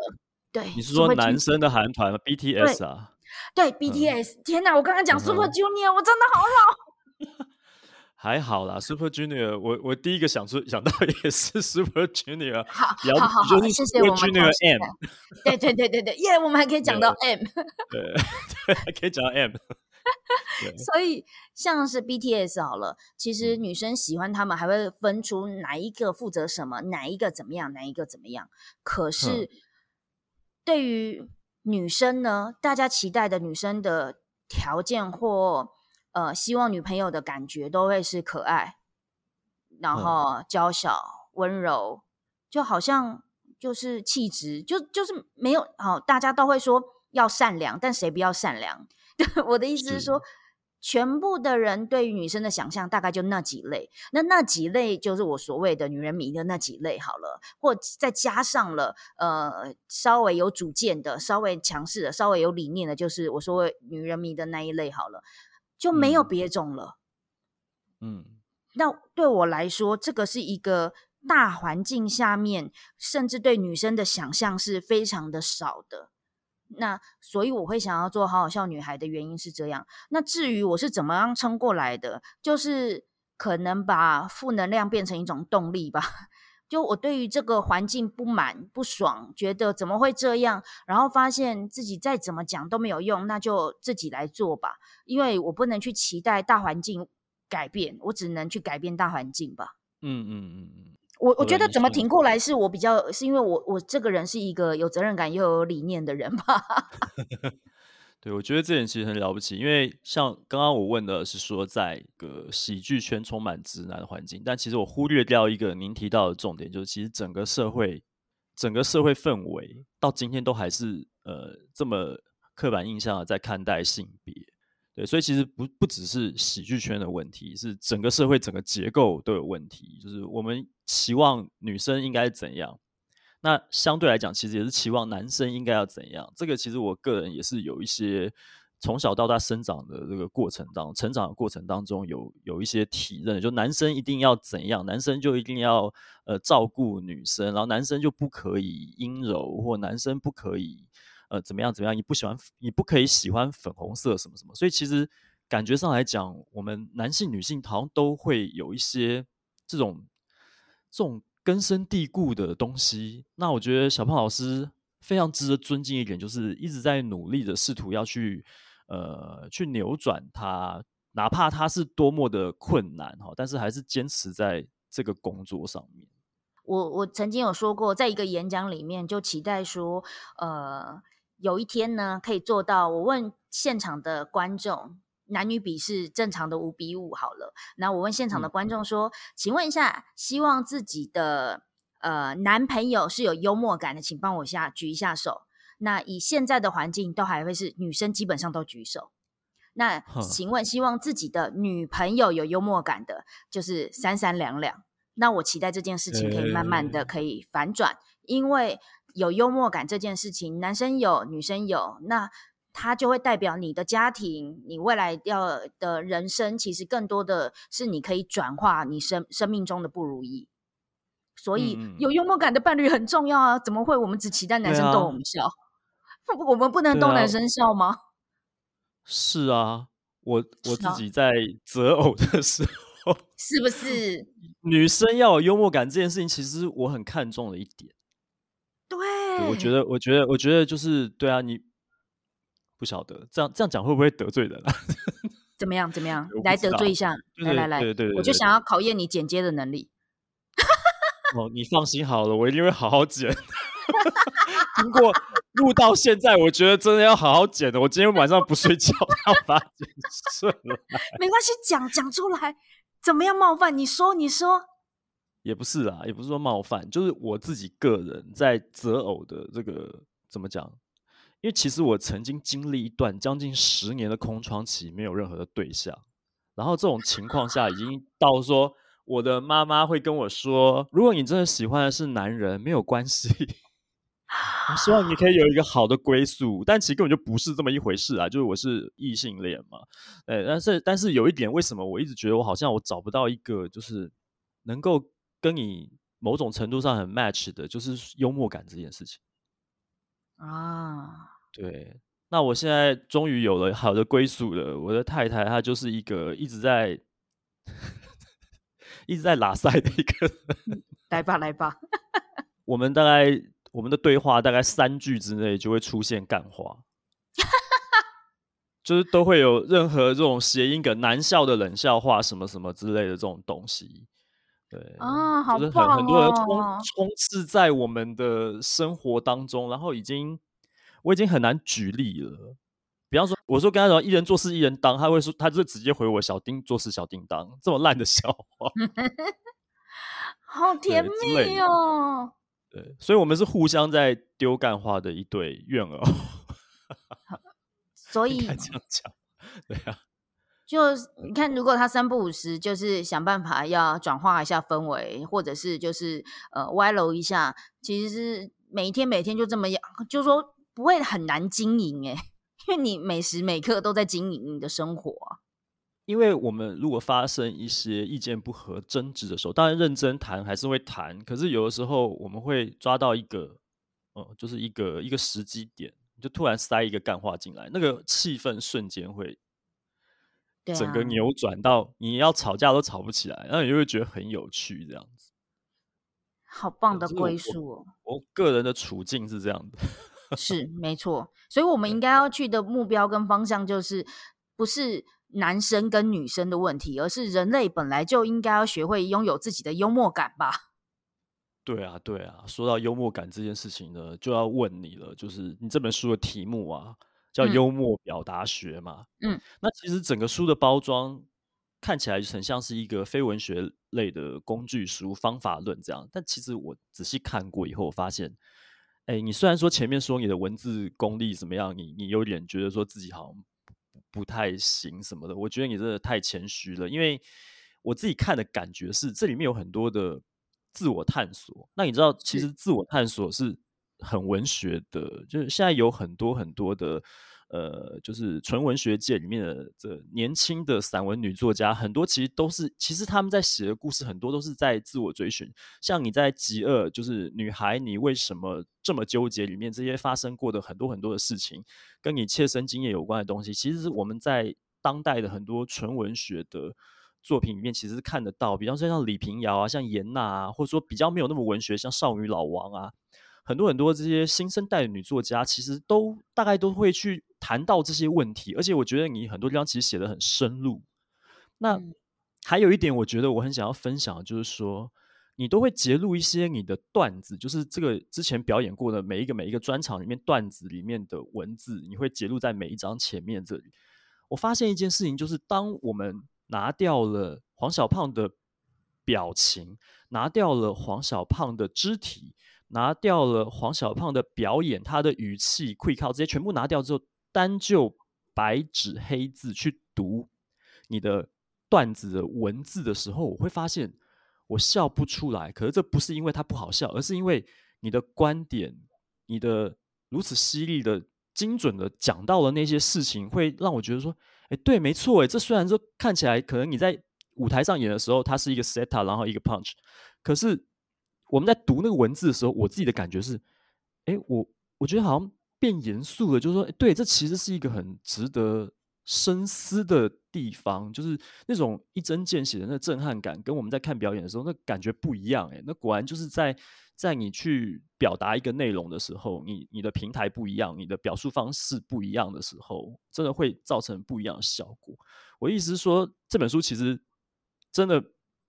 对，你是说男生的韩团吗？BTS 啊对 BTS，、嗯、天哪！我刚刚讲 Super Junior，、嗯、我真的好老。*laughs* 还好啦，Super Junior，我我第一个想出想到也是 *laughs* Super Junior。好，好好好，谢谢我们 Junior M。*laughs* 对对对对对，耶、yeah,，我们还可以讲到 M。对对，还可以讲到 M。*laughs* 所以像是 BTS 好了，其实女生喜欢他们，还会分出哪一个负责什么，哪一个怎么样，哪一个怎么样。可是对于女生呢，大家期待的女生的条件或呃，希望女朋友的感觉都会是可爱，然后娇小温柔，就好像就是气质，就就是没有好，大家都会说要善良，但谁不要善良？*laughs* 我的意思是说，是全部的人对于女生的想象大概就那几类，那那几类就是我所谓的女人迷的那几类好了，或再加上了呃稍微有主见的、稍微强势的、稍微有理念的，就是我所谓女人迷的那一类好了。就没有别种了，嗯，那对我来说，这个是一个大环境下面，甚至对女生的想象是非常的少的。那所以我会想要做好好笑女孩的原因是这样。那至于我是怎么样撑过来的，就是可能把负能量变成一种动力吧。就我对于这个环境不满不爽，觉得怎么会这样，然后发现自己再怎么讲都没有用，那就自己来做吧。因为我不能去期待大环境改变，我只能去改变大环境吧。嗯嗯嗯嗯。我我觉得怎么挺过来，是我比较是因为我我这个人是一个有责任感又有理念的人吧。*laughs* 对，我觉得这点其实很了不起，因为像刚刚我问的是说，在一个喜剧圈充满直男的环境，但其实我忽略掉一个您提到的重点，就是其实整个社会，整个社会氛围到今天都还是呃这么刻板印象的在看待性别。对，所以其实不不只是喜剧圈的问题，是整个社会整个结构都有问题，就是我们期望女生应该怎样。那相对来讲，其实也是期望男生应该要怎样。这个其实我个人也是有一些从小到大生长的这个过程当中，成长的过程当中有有一些体认，就男生一定要怎样，男生就一定要呃照顾女生，然后男生就不可以阴柔，或男生不可以呃怎么样怎么样，你不喜欢你不可以喜欢粉红色什么什么。所以其实感觉上来讲，我们男性女性好像都会有一些这种这种。根深蒂固的东西，那我觉得小胖老师非常值得尊敬一点，就是一直在努力的试图要去呃去扭转它，哪怕它是多么的困难哈，但是还是坚持在这个工作上面。我我曾经有说过，在一个演讲里面就期待说，呃，有一天呢可以做到。我问现场的观众。男女比是正常的五比五好了。那我问现场的观众说：“嗯、请问一下，希望自己的呃男朋友是有幽默感的，请帮我下举一下手。那以现在的环境，都还会是女生基本上都举手。那请问，希望自己的女朋友有幽默感的，就是三三两两。那我期待这件事情可以慢慢的可以反转，因为有幽默感这件事情，男生有，女生有，那。”它就会代表你的家庭，你未来要的人生，其实更多的是你可以转化你生生命中的不如意。所以有幽默感的伴侣很重要啊！怎么会我们只期待男生逗我们笑？*laughs* 啊、我们不能逗男生笑吗？是啊，我我自己在择偶的时候，是不是 *laughs* 女生要有幽默感这件事情，其实我很看重的一点。对，我觉得，我觉得，我觉得就是对啊，你。不晓得这样这样讲会不会得罪人啊？*laughs* 怎么样？怎么样？来得罪一下，来来来，对对，对，对，我就想要考验你剪接的能力。哦，你放心好了，我一定会好好剪。*laughs* 经过录到现在，我觉得真的要好好剪的。我今天晚上不睡觉，要把它剪顺了。*laughs* 没关系，讲讲出来，怎么样冒犯？你说，你说。也不是啊，也不是说冒犯，就是我自己个人在择偶的这个怎么讲？因为其实我曾经经历一段将近十年的空窗期，没有任何的对象。然后这种情况下，已经到说我的妈妈会跟我说：“如果你真的喜欢的是男人，没有关系，*laughs* 我希望你可以有一个好的归宿。”但其实根本就不是这么一回事啊！就是我是异性恋嘛，哎，但是但是有一点，为什么我一直觉得我好像我找不到一个就是能够跟你某种程度上很 match 的，就是幽默感这件事情啊。对，那我现在终于有了好的归宿了。我的太太她就是一个一直在一直在拉塞的一个人。来吧，来吧。*laughs* 我们大概我们的对话大概三句之内就会出现干话，*laughs* 就是都会有任何这种谐音梗、难笑的冷笑话什么什么之类的这种东西。对啊，好棒很很多人充充斥在我们的生活当中，然后已经我已经很难举例了。比方说，我说跟他说“一人做事一人当”，他会说，他就直接回我“小叮做事小叮当”这么烂的笑话，*laughs* 好甜蜜哦。对，所以我们是互相在丢干话的一对怨偶。所以这样讲，*laughs* 对啊。就你看，如果他三不五时，就是想办法要转化一下氛围，或者是就是呃歪楼一下，其实是每一天每天就这么样，就说不会很难经营诶，因为你每时每刻都在经营你的生活。因为我们如果发生一些意见不合、争执的时候，当然认真谈还是会谈，可是有的时候我们会抓到一个，呃，就是一个一个时机点，就突然塞一个干话进来，那个气氛瞬间会。整个扭转到你要吵架都吵不起来，然后你就会觉得很有趣，这样子。好棒的归宿哦！我，我个人的处境是这样的，*laughs* 是没错。所以，我们应该要去的目标跟方向，就是不是男生跟女生的问题，而是人类本来就应该要学会拥有自己的幽默感吧？对啊，对啊。说到幽默感这件事情呢，就要问你了，就是你这本书的题目啊。叫幽默表达学嘛，嗯，那其实整个书的包装看起来就很像是一个非文学类的工具书、方法论这样，但其实我仔细看过以后，我发现，哎，你虽然说前面说你的文字功力怎么样，你你有点觉得说自己好像不太行什么的，我觉得你真的太谦虚了，因为我自己看的感觉是这里面有很多的自我探索。那你知道，其实自我探索是。很文学的，就是现在有很多很多的，呃，就是纯文学界里面的这年轻的散文女作家，很多其实都是，其实他们在写的故事很多都是在自我追寻。像你在《极恶》，就是女孩，你为什么这么纠结？里面这些发生过的很多很多的事情，跟你切身经验有关的东西，其实我们在当代的很多纯文学的作品里面其实看得到。比方说像李平遥啊，像颜娜啊，或者说比较没有那么文学，像少女老王啊。很多很多这些新生代的女作家，其实都大概都会去谈到这些问题，而且我觉得你很多地方其实写得很深入。那还有一点，我觉得我很想要分享的，就是说你都会揭露一些你的段子，就是这个之前表演过的每一个每一个专场里面段子里面的文字，你会揭露在每一张前面这里。我发现一件事情，就是当我们拿掉了黄小胖的表情，拿掉了黄小胖的肢体。拿掉了黄小胖的表演，他的语气、气口这些全部拿掉之后，单就白纸黑字去读你的段子的文字的时候，我会发现我笑不出来。可是这不是因为它不好笑，而是因为你的观点，你的如此犀利的、精准的讲到了那些事情，会让我觉得说，哎，对，没错，哎，这虽然说看起来可能你在舞台上演的时候，它是一个 setup，然后一个 punch，可是。我们在读那个文字的时候，我自己的感觉是，哎，我我觉得好像变严肃了，就是说，对，这其实是一个很值得深思的地方，就是那种一针见血的那震撼感，跟我们在看表演的时候那感觉不一样。哎，那果然就是在在你去表达一个内容的时候，你你的平台不一样，你的表述方式不一样的时候，真的会造成不一样的效果。我意思是说，这本书其实真的。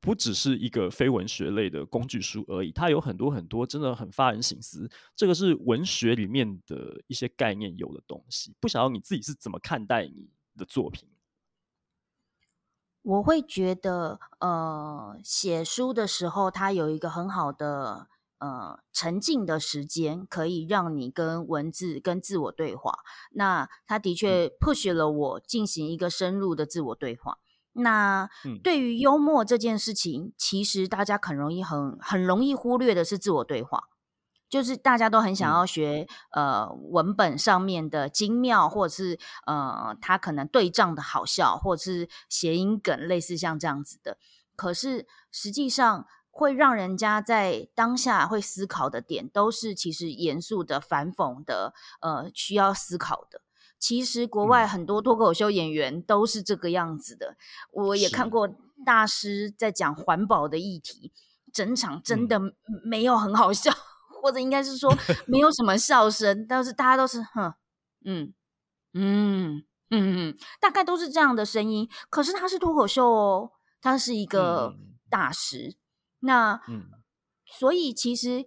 不只是一个非文学类的工具书而已，它有很多很多真的很发人省思。这个是文学里面的一些概念有的东西。不晓得你自己是怎么看待你的作品？我会觉得，呃，写书的时候，它有一个很好的呃沉浸的时间，可以让你跟文字跟自我对话。那它的确 push 了我进行一个深入的自我对话。那对于幽默这件事情，嗯、其实大家很容易很很容易忽略的是自我对话，就是大家都很想要学、嗯、呃文本上面的精妙，或者是呃他可能对仗的好笑，或者是谐音梗，类似像这样子的。可是实际上会让人家在当下会思考的点，都是其实严肃的、反讽的，呃需要思考的。其实国外很多脱口秀演员都是这个样子的。嗯、我也看过大师在讲环保的议题，整场真的没有很好笑，嗯、或者应该是说没有什么笑声，但是大家都是哼，嗯嗯嗯嗯，大概都是这样的声音。可是他是脱口秀哦，他是一个大师。嗯、那嗯，所以其实。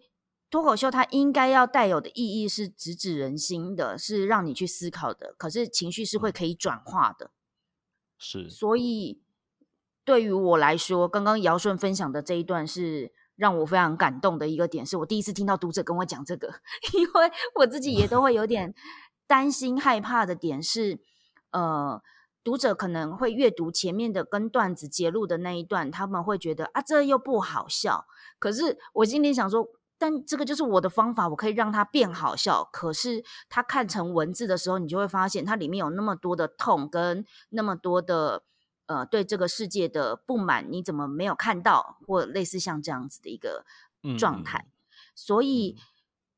脱口秀它应该要带有的意义是直指人心的，是让你去思考的。可是情绪是会可以转化的，是。所以对于我来说，刚刚姚顺分享的这一段是让我非常感动的一个点，是我第一次听到读者跟我讲这个，*laughs* 因为我自己也都会有点担心害怕的点是，呃，读者可能会阅读前面的跟段子揭露的那一段，他们会觉得啊，这又不好笑。可是我心里想说。但这个就是我的方法，我可以让它变好笑。可是它看成文字的时候，你就会发现它里面有那么多的痛，跟那么多的呃对这个世界的不满，你怎么没有看到？或类似像这样子的一个状态。嗯、所以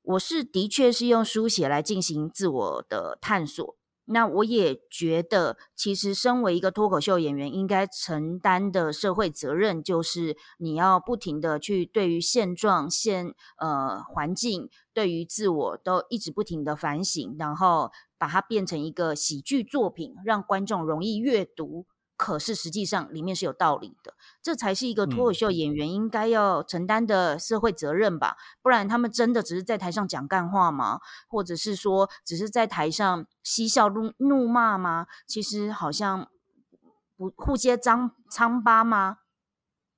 我是的确是用书写来进行自我的探索。那我也觉得，其实身为一个脱口秀演员，应该承担的社会责任，就是你要不停的去对于现状、现呃环境、对于自我，都一直不停的反省，然后把它变成一个喜剧作品，让观众容易阅读。可是实际上里面是有道理的，这才是一个脱口秀演员应该要承担的社会责任吧？不然他们真的只是在台上讲干话吗？或者是说只是在台上嬉笑怒怒骂吗？其实好像不互揭脏疮疤吗？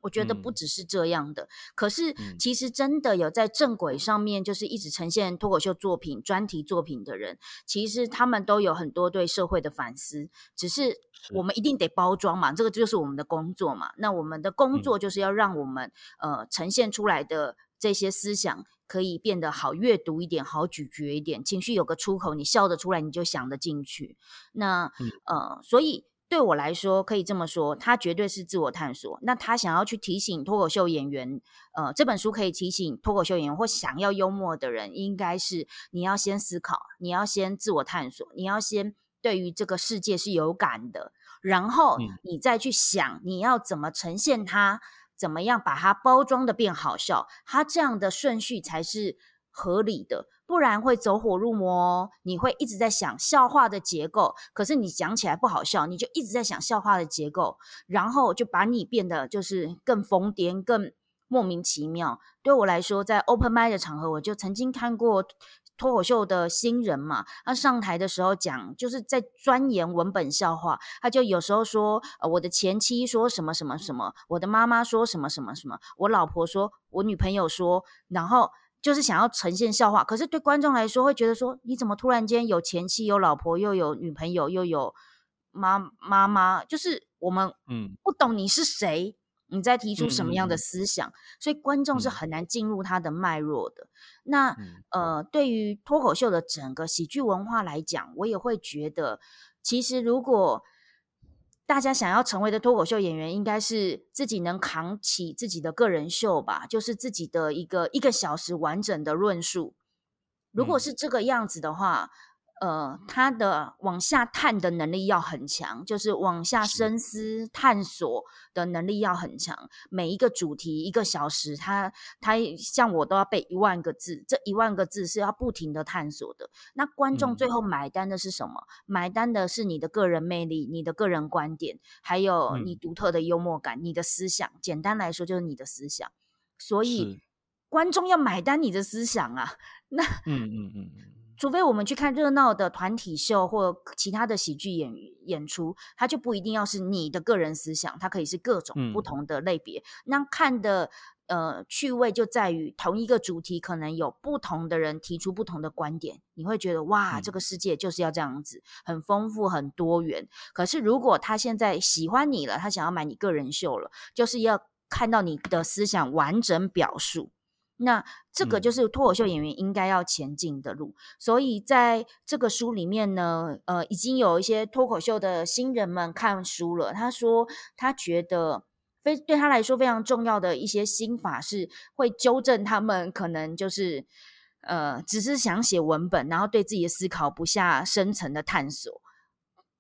我觉得不只是这样的，嗯、可是其实真的有在正轨上面，就是一直呈现脱口秀作品、专题作品的人，其实他们都有很多对社会的反思。只是我们一定得包装嘛，这个就是我们的工作嘛。那我们的工作就是要让我们、嗯、呃呈现出来的这些思想可以变得好阅读一点、好咀嚼一点，情绪有个出口，你笑得出来，你就想得进去。那、嗯、呃，所以。对我来说，可以这么说，他绝对是自我探索。那他想要去提醒脱口秀演员，呃，这本书可以提醒脱口秀演员或想要幽默的人，应该是你要先思考，你要先自我探索，你要先对于这个世界是有感的，然后你再去想你要怎么呈现它，怎么样把它包装的变好笑，它这样的顺序才是合理的。不然会走火入魔哦，你会一直在想笑话的结构，可是你讲起来不好笑，你就一直在想笑话的结构，然后就把你变得就是更疯癫、更莫名其妙。对我来说，在 open mic 的场合，我就曾经看过脱口秀的新人嘛，他上台的时候讲，就是在钻研文本笑话，他就有时候说，呃，我的前妻说什么什么什么，我的妈妈说什么什么什么，我老婆说，我女朋友说，然后。就是想要呈现笑话，可是对观众来说会觉得说，你怎么突然间有前妻、有老婆、又有女朋友、又有妈妈妈？就是我们嗯不懂你是谁，嗯、你在提出什么样的思想，嗯、所以观众是很难进入他的脉络的。嗯、那、嗯、呃，对于脱口秀的整个喜剧文化来讲，我也会觉得，其实如果。大家想要成为的脱口秀演员，应该是自己能扛起自己的个人秀吧，就是自己的一个一个小时完整的论述。如果是这个样子的话。呃，他的往下探的能力要很强，就是往下深思探索的能力要很强。每一个主题一个小时，他他像我都要背一万个字，这一万个字是要不停的探索的。那观众最后买单的是什么？嗯、买单的是你的个人魅力、你的个人观点，还有你独特的幽默感、嗯、你的思想。简单来说，就是你的思想。所以观众要买单你的思想啊。*laughs* 那嗯嗯嗯。嗯除非我们去看热闹的团体秀或其他的喜剧演演出，它就不一定要是你的个人思想，它可以是各种不同的类别。嗯、那看的呃趣味就在于同一个主题，可能有不同的人提出不同的观点，你会觉得哇，这个世界就是要这样子，很丰富很多元。可是如果他现在喜欢你了，他想要买你个人秀了，就是要看到你的思想完整表述。那这个就是脱口秀演员应该要前进的路，嗯、所以在这个书里面呢，呃，已经有一些脱口秀的新人们看书了。他说，他觉得非对他来说非常重要的一些心法是会纠正他们可能就是呃，只是想写文本，然后对自己的思考不下深层的探索。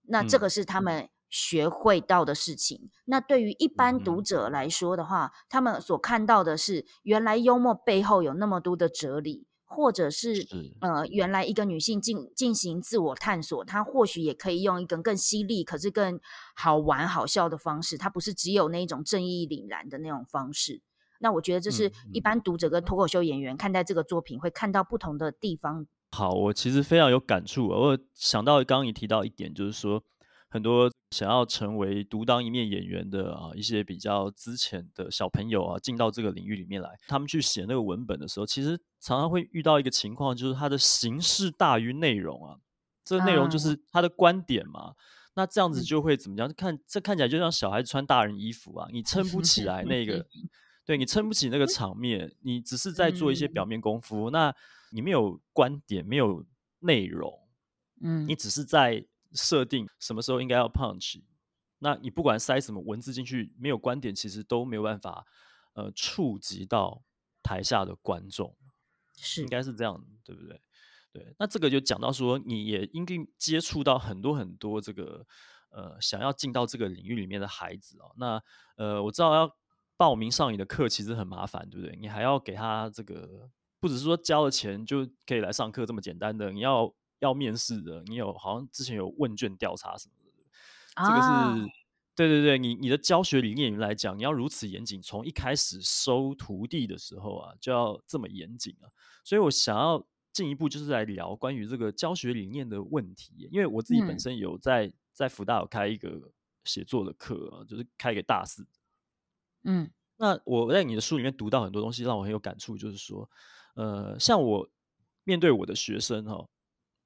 那这个是他们学会到的事情。嗯、那对于一般读者来说的话，嗯、他们所看到的是，原来幽默背后有那么多的哲理，或者是，是呃，原来一个女性进进行自我探索，她或许也可以用一个更犀利，可是更好玩、好笑的方式。她不是只有那一种正义凛然的那种方式。那我觉得这是一般读者跟脱口秀演员看待这个作品会看到不同的地方。好，我其实非常有感触。我想到刚刚你提到一点，就是说很多想要成为独当一面演员的啊，一些比较资浅的小朋友啊，进到这个领域里面来，他们去写那个文本的时候，其实常常会遇到一个情况，就是它的形式大于内容啊。这个内容就是他的观点嘛。啊、那这样子就会怎么样？看这看起来就像小孩子穿大人衣服啊，你撑不起来那个。*laughs* 对，你撑不起那个场面，你只是在做一些表面功夫，嗯、那你没有观点，没有内容，嗯，你只是在设定什么时候应该要 punch，那你不管塞什么文字进去，没有观点，其实都没有办法呃触及到台下的观众，是应该是这样，对不对？对，那这个就讲到说，你也应该接触到很多很多这个呃想要进到这个领域里面的孩子哦，那呃我知道要。报名上你的课其实很麻烦，对不对？你还要给他这个，不只是说交了钱就可以来上课这么简单的，你要要面试的，你有好像之前有问卷调查什么的，啊、这个是对对对，你你的教学理念来讲，你要如此严谨，从一开始收徒弟的时候啊，就要这么严谨啊。所以我想要进一步就是来聊关于这个教学理念的问题，因为我自己本身有在、嗯、在福大有开一个写作的课啊，就是开给大四。嗯，那我在你的书里面读到很多东西，让我很有感触。就是说，呃，像我面对我的学生哈，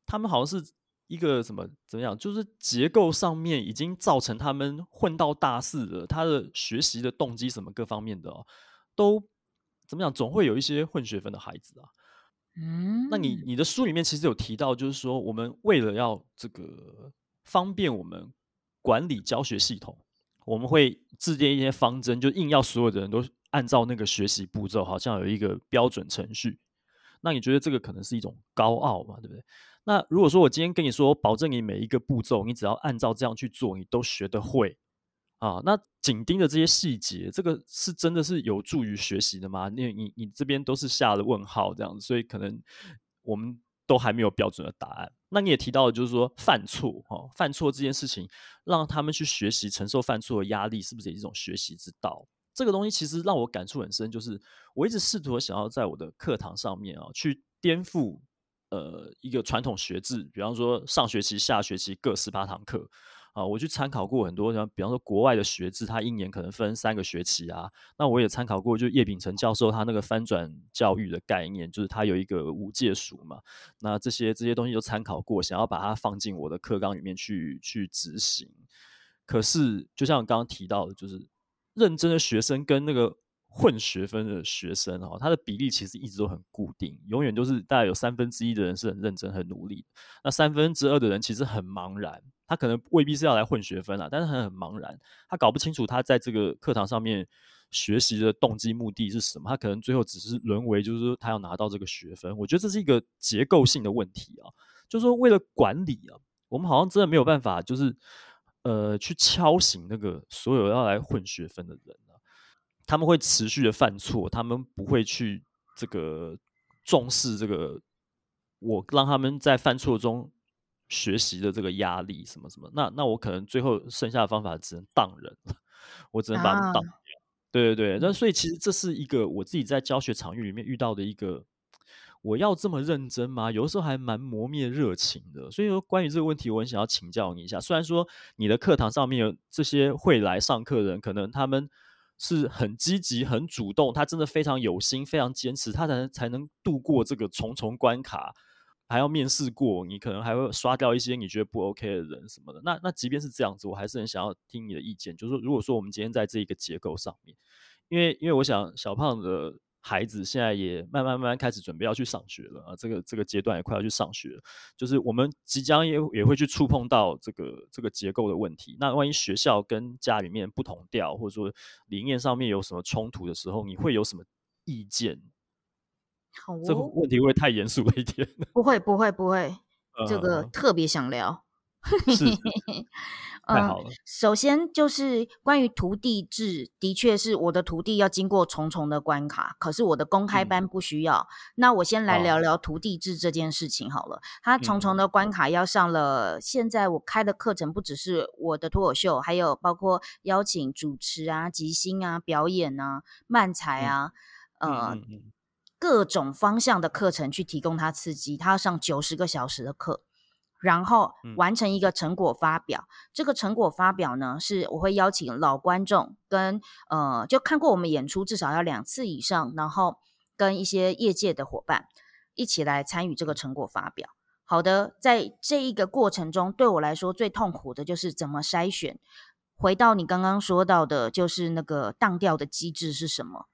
他们好像是一个什么怎么样，就是结构上面已经造成他们混到大四了，他的学习的动机什么各方面的哦，都怎么讲，总会有一些混学分的孩子啊。嗯，那你你的书里面其实有提到，就是说我们为了要这个方便我们管理教学系统。我们会制定一些方针，就硬要所有的人都按照那个学习步骤，好像有一个标准程序。那你觉得这个可能是一种高傲嘛？对不对？那如果说我今天跟你说，保证你每一个步骤，你只要按照这样去做，你都学得会啊？那紧盯着这些细节，这个是真的是有助于学习的吗？因为你你这边都是下了问号这样子，所以可能我们。都还没有标准的答案。那你也提到就是说犯错，哈，犯错这件事情，让他们去学习承受犯错的压力，是不是也是一种学习之道？这个东西其实让我感触很深，就是我一直试图想要在我的课堂上面啊，去颠覆呃一个传统学制，比方说上学期、下学期各十八堂课。啊，我去参考过很多，像比方说国外的学制，它一年可能分三个学期啊。那我也参考过，就叶秉成教授他那个翻转教育的概念，就是他有一个无界数嘛。那这些这些东西都参考过，想要把它放进我的课纲里面去去执行。可是，就像刚刚提到的，就是认真的学生跟那个混学分的学生哦，他的比例其实一直都很固定，永远都是大概有三分之一的人是很认真、很努力，那三分之二的人其实很茫然。他可能未必是要来混学分啊，但是很很茫然，他搞不清楚他在这个课堂上面学习的动机目的是什么，他可能最后只是沦为就是说他要拿到这个学分。我觉得这是一个结构性的问题啊，就是说为了管理啊，我们好像真的没有办法，就是呃去敲醒那个所有要来混学分的人啊，他们会持续的犯错，他们不会去这个重视这个，我让他们在犯错中。学习的这个压力什么什么，那那我可能最后剩下的方法只能当人，我只能把他们当对对对，那所以其实这是一个我自己在教学场域里面遇到的一个，我要这么认真吗？有的时候还蛮磨灭热情的。所以说关于这个问题，我很想要请教你一下。虽然说你的课堂上面这些会来上课的人，可能他们是很积极、很主动，他真的非常有心、非常坚持，他才能才能度过这个重重关卡。还要面试过，你可能还会刷掉一些你觉得不 OK 的人什么的。那那即便是这样子，我还是很想要听你的意见。就是说，如果说我们今天在这一个结构上面，因为因为我想小胖的孩子现在也慢慢慢慢开始准备要去上学了啊，这个这个阶段也快要去上学了。就是我们即将也也会去触碰到这个这个结构的问题。那万一学校跟家里面不同调，或者说理念上面有什么冲突的时候，你会有什么意见？好哦，这个问题会太严肃了一点？*laughs* 不会，不会，不会，嗯、这个特别想聊。*laughs* 是。*laughs* 太好了、嗯。首先就是关于徒弟制，的确是我的徒弟要经过重重的关卡，可是我的公开班不需要。嗯、那我先来聊聊徒弟制这件事情好了。他重重的关卡要上了，现在我开的课程不只是我的脱口秀，还有包括邀请主持啊、即兴啊、表演啊、漫才啊，嗯、呃，各种方向的课程去提供他刺激。他要上九十个小时的课。然后完成一个成果发表，嗯、这个成果发表呢，是我会邀请老观众跟呃，就看过我们演出至少要两次以上，然后跟一些业界的伙伴一起来参与这个成果发表。好的，在这一个过程中，对我来说最痛苦的就是怎么筛选。回到你刚刚说到的，就是那个当掉的机制是什么？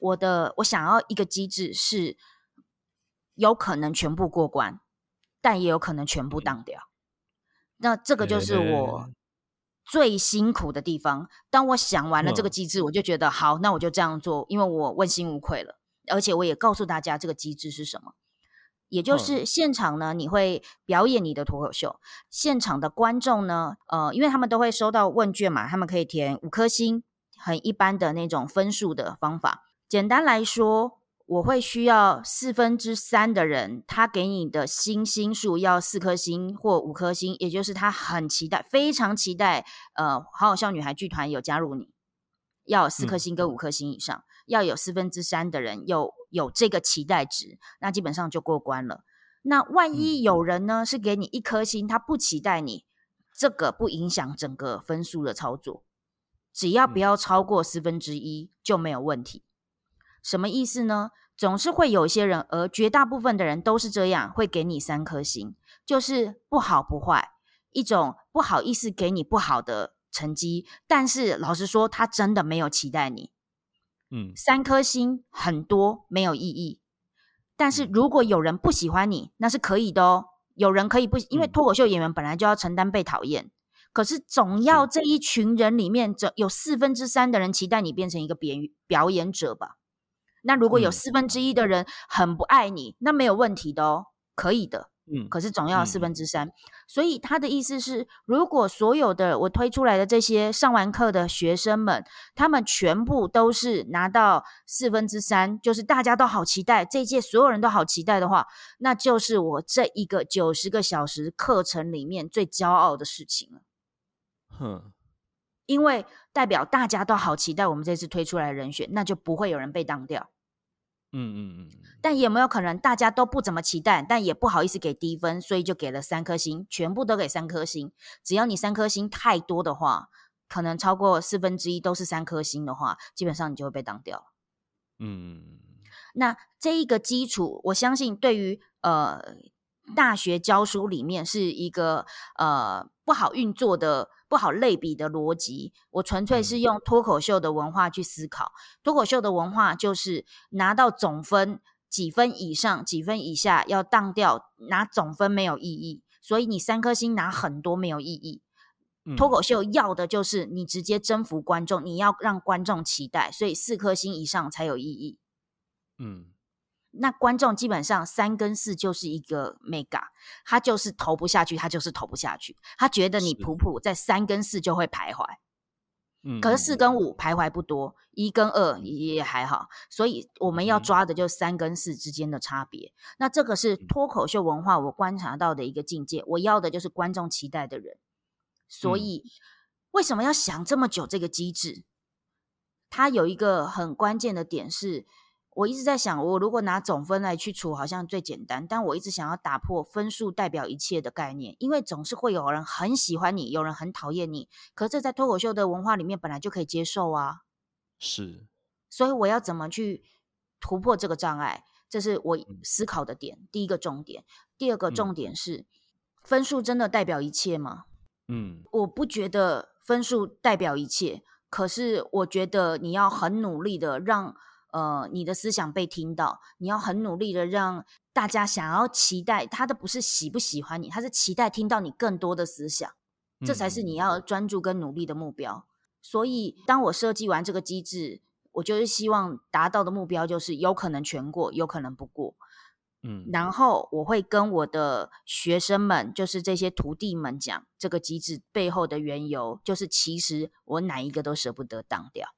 我的我想要一个机制是有可能全部过关。但也有可能全部当掉，那这个就是我最辛苦的地方。当我想完了这个机制，我就觉得好，那我就这样做，因为我问心无愧了，而且我也告诉大家这个机制是什么，也就是现场呢，你会表演你的脱口秀，现场的观众呢，呃，因为他们都会收到问卷嘛，他们可以填五颗星，很一般的那种分数的方法。简单来说。我会需要四分之三的人，他给你的星星数要四颗星或五颗星，也就是他很期待，非常期待。呃，好好笑女孩剧团有加入你，要有四颗星跟五颗星以上，嗯、要有四分之三的人有有这个期待值，那基本上就过关了。那万一有人呢、嗯、是给你一颗星，他不期待你，这个不影响整个分数的操作，只要不要超过四分之一就没有问题。什么意思呢？总是会有一些人，而绝大部分的人都是这样，会给你三颗星，就是不好不坏，一种不好意思给你不好的成绩。但是老实说，他真的没有期待你，嗯，三颗星很多没有意义。但是如果有人不喜欢你，那是可以的哦。有人可以不，因为脱口秀演员本来就要承担被讨厌，可是总要这一群人里面，总有四分之三的人期待你变成一个表表演者吧。那如果有四分之一的人很不爱你，嗯、那没有问题的哦，可以的。嗯，可是总要四分之三，嗯、所以他的意思是，如果所有的我推出来的这些上完课的学生们，他们全部都是拿到四分之三，就是大家都好期待，这一届所有人都好期待的话，那就是我这一个九十个小时课程里面最骄傲的事情了。哼，因为代表大家都好期待我们这次推出来的人选，那就不会有人被当掉。嗯嗯嗯，但有没有可能大家都不怎么期待，但也不好意思给低分，所以就给了三颗星，全部都给三颗星。只要你三颗星太多的话，可能超过四分之一都是三颗星的话，基本上你就会被当掉。嗯，那这一个基础，我相信对于呃大学教书里面是一个呃不好运作的。不好类比的逻辑，我纯粹是用脱口秀的文化去思考。脱口秀的文化就是拿到总分几分以上、几分以下要当掉，拿总分没有意义。所以你三颗星拿很多没有意义。脱口秀要的就是你直接征服观众，你要让观众期待，所以四颗星以上才有意义。嗯。那观众基本上三跟四就是一个 mega，他就是投不下去，他就是投不下去，他觉得你普普在三跟四就会徘徊，嗯，可是四跟五徘徊不多，一跟二也还好，所以我们要抓的就是三跟四之间的差别。那这个是脱口秀文化我观察到的一个境界，我要的就是观众期待的人，所以为什么要想这么久这个机制？它有一个很关键的点是。我一直在想，我如果拿总分来去除，好像最简单。但我一直想要打破分数代表一切的概念，因为总是会有人很喜欢你，有人很讨厌你。可是这在脱口秀的文化里面本来就可以接受啊。是，所以我要怎么去突破这个障碍？这是我思考的点。第一个重点，第二个重点是，嗯、分数真的代表一切吗？嗯，我不觉得分数代表一切。可是我觉得你要很努力的让。呃，你的思想被听到，你要很努力的让大家想要期待他的不是喜不喜欢你，他是期待听到你更多的思想，这才是你要专注跟努力的目标。嗯、所以，当我设计完这个机制，我就是希望达到的目标就是有可能全过，有可能不过。嗯，然后我会跟我的学生们，就是这些徒弟们讲这个机制背后的缘由，就是其实我哪一个都舍不得当掉。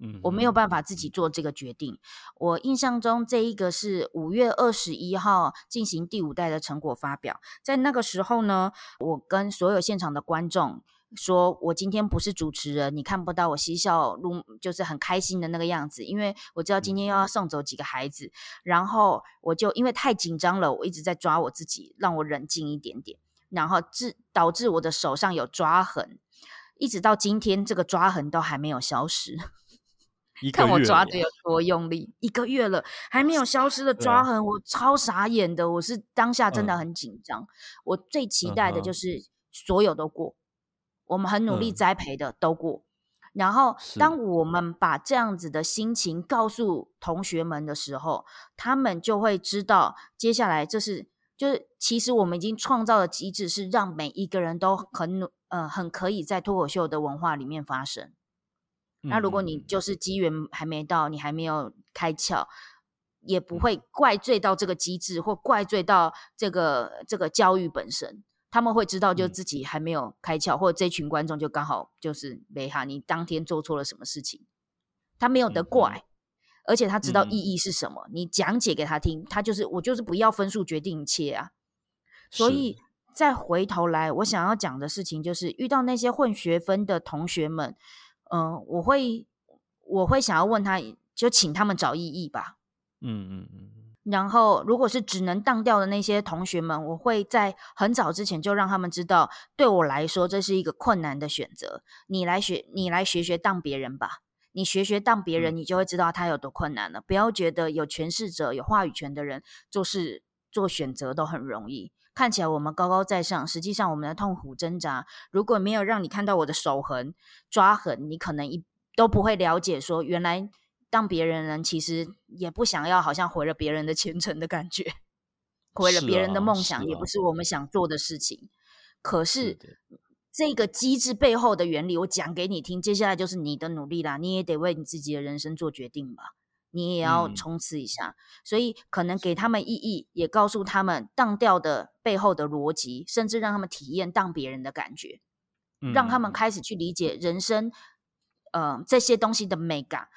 嗯，我没有办法自己做这个决定。我印象中这一个是五月二十一号进行第五代的成果发表，在那个时候呢，我跟所有现场的观众。说我今天不是主持人，你看不到我嬉笑怒就是很开心的那个样子，因为我知道今天又要送走几个孩子，然后我就因为太紧张了，我一直在抓我自己，让我冷静一点点，然后致导致我的手上有抓痕，一直到今天这个抓痕都还没有消失。*laughs* 看我抓的有多用力，一个月了还没有消失的抓痕，我超傻眼的，我是当下真的很紧张，嗯、我最期待的就是所有都过。我们很努力栽培的都过，嗯、然后当我们把这样子的心情告诉同学们的时候，他们就会知道接下来这是就是其实我们已经创造的机制是让每一个人都很努呃很可以在脱口秀的文化里面发生。嗯、那如果你就是机缘还没到，你还没有开窍，也不会怪罪到这个机制或怪罪到这个这个教育本身。他们会知道，就自己还没有开窍，嗯、或者这群观众就刚好就是没哈，你当天做错了什么事情，他没有得怪，嗯、而且他知道意义是什么。嗯、你讲解给他听，他就是我就是不要分数决定一切啊。所以再回头来，我想要讲的事情就是，遇到那些混学分的同学们，嗯、呃，我会我会想要问他，就请他们找意义吧。嗯嗯嗯。然后，如果是只能当掉的那些同学们，我会在很早之前就让他们知道，对我来说这是一个困难的选择。你来学，你来学学当别人吧。你学学当别人，你就会知道他有多困难了。不要觉得有权势者、有话语权的人做事做选择都很容易。看起来我们高高在上，实际上我们的痛苦挣扎，如果没有让你看到我的手痕、抓痕，你可能一都不会了解说原来。当别人人其实也不想要，好像毁了别人的前程的感觉，毁了别人的梦想，也不是我们想做的事情。可是这个机制背后的原理，我讲给你听。接下来就是你的努力啦，你也得为你自己的人生做决定吧，你也要冲刺一下。嗯、所以可能给他们意义，也告诉他们当掉的背后的逻辑，甚至让他们体验当别人的感觉，嗯、让他们开始去理解人生，呃，这些东西的美感。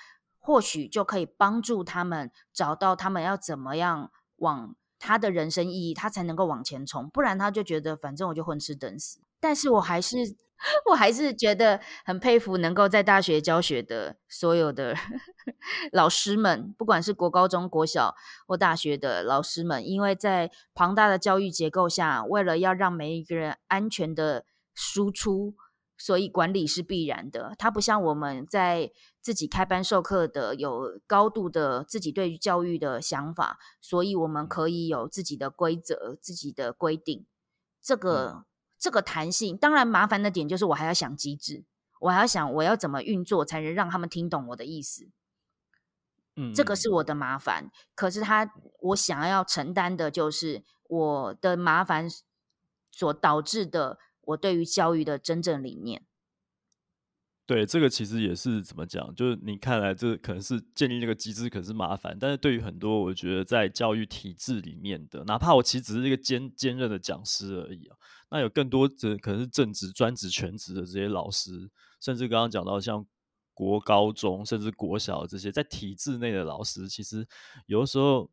或许就可以帮助他们找到他们要怎么样往他的人生意义，他才能够往前冲。不然他就觉得反正我就混吃等死。但是我还是 *laughs* 我还是觉得很佩服能够在大学教学的所有的 *laughs* 老师们，不管是国高中国小或大学的老师们，因为在庞大的教育结构下，为了要让每一个人安全的输出。所以管理是必然的，它不像我们在自己开班授课的，有高度的自己对于教育的想法，所以我们可以有自己的规则、自己的规定。这个这个弹性，当然麻烦的点就是我还要想机制，我还要想我要怎么运作才能让他们听懂我的意思。嗯，这个是我的麻烦。可是他我想要承担的就是我的麻烦所导致的。我对于教育的真正理念，对这个其实也是怎么讲？就是你看来这可能是建立那个机制，可能是麻烦，但是对于很多我觉得在教育体制里面的，哪怕我其实只是一个兼兼任的讲师而已啊，那有更多的可能是正职、专职、全职的这些老师，甚至刚刚讲到像国高中甚至国小这些在体制内的老师，其实有的时候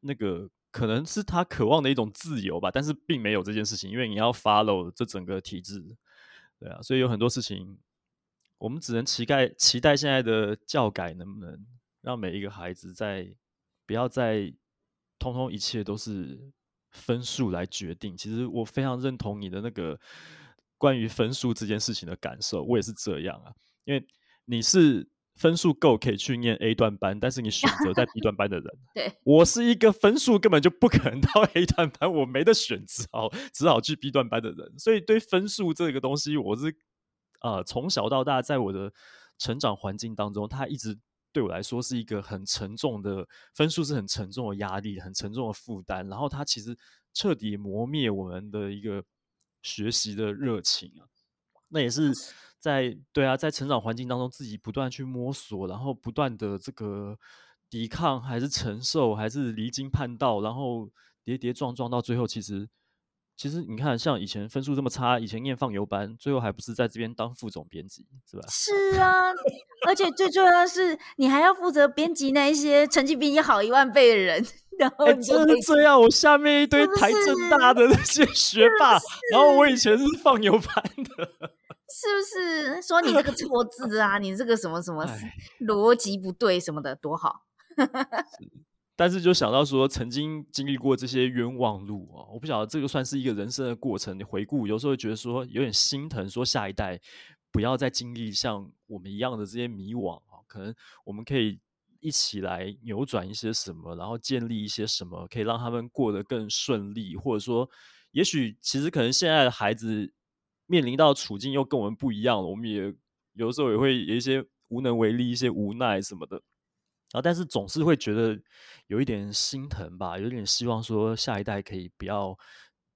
那个。可能是他渴望的一种自由吧，但是并没有这件事情，因为你要 follow 这整个体制，对啊，所以有很多事情，我们只能期待期待现在的教改能不能让每一个孩子在不要再通通一切都是分数来决定。其实我非常认同你的那个关于分数这件事情的感受，我也是这样啊，因为你是。分数够可以去念 A 段班，但是你选择在 B 段班的人，*laughs* 对，我是一个分数根本就不可能到 A 段班，我没得选，只好只好去 B 段班的人。所以对分数这个东西，我是啊，从小到大，在我的成长环境当中，他一直对我来说是一个很沉重的分数，是很沉重的压力，很沉重的负担。然后它其实彻底磨灭我们的一个学习的热情啊。那也是在对啊，在成长环境当中自己不断去摸索，然后不断的这个抵抗，还是承受，还是离经叛道，然后跌跌撞撞到最后，其实。其实你看，像以前分数这么差，以前念放牛班，最后还不是在这边当副总编辑，是吧？*laughs* 是啊，而且最重要的是，你还要负责编辑那一些成绩比你好一万倍的人。然后你真的这样，我下面一堆台政大的那些学霸，然后我以前是放牛班的，是不是？说你这个错字啊，你这个什么什么逻辑不对什么的，多好。*laughs* 但是就想到说，曾经经历过这些冤枉路啊，我不晓得这个算是一个人生的过程。你回顾，有时候觉得说有点心疼，说下一代不要再经历像我们一样的这些迷惘啊。可能我们可以一起来扭转一些什么，然后建立一些什么，可以让他们过得更顺利。或者说，也许其实可能现在的孩子面临到处境又跟我们不一样了，我们也有时候也会有一些无能为力、一些无奈什么的。然后，但是总是会觉得有一点心疼吧，有点希望说下一代可以不要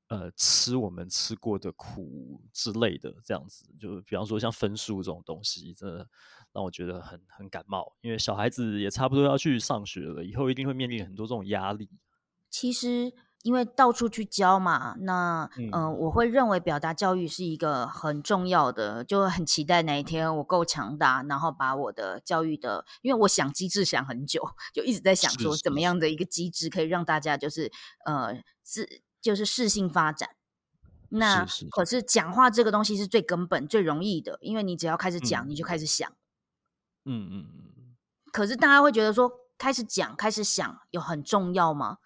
呃吃我们吃过的苦之类的，这样子。就比方说像分数这种东西，真的让我觉得很很感冒，因为小孩子也差不多要去上学了，以后一定会面临很多这种压力。其实。因为到处去教嘛，那嗯、呃，我会认为表达教育是一个很重要的，就很期待哪一天我够强大，然后把我的教育的，因为我想机制想很久，*laughs* 就一直在想说怎么样的一个机制可以让大家就是呃自就是适性发展。那是是是可是讲话这个东西是最根本最容易的，因为你只要开始讲，嗯、你就开始想。嗯嗯嗯。可是大家会觉得说，开始讲开始想有很重要吗？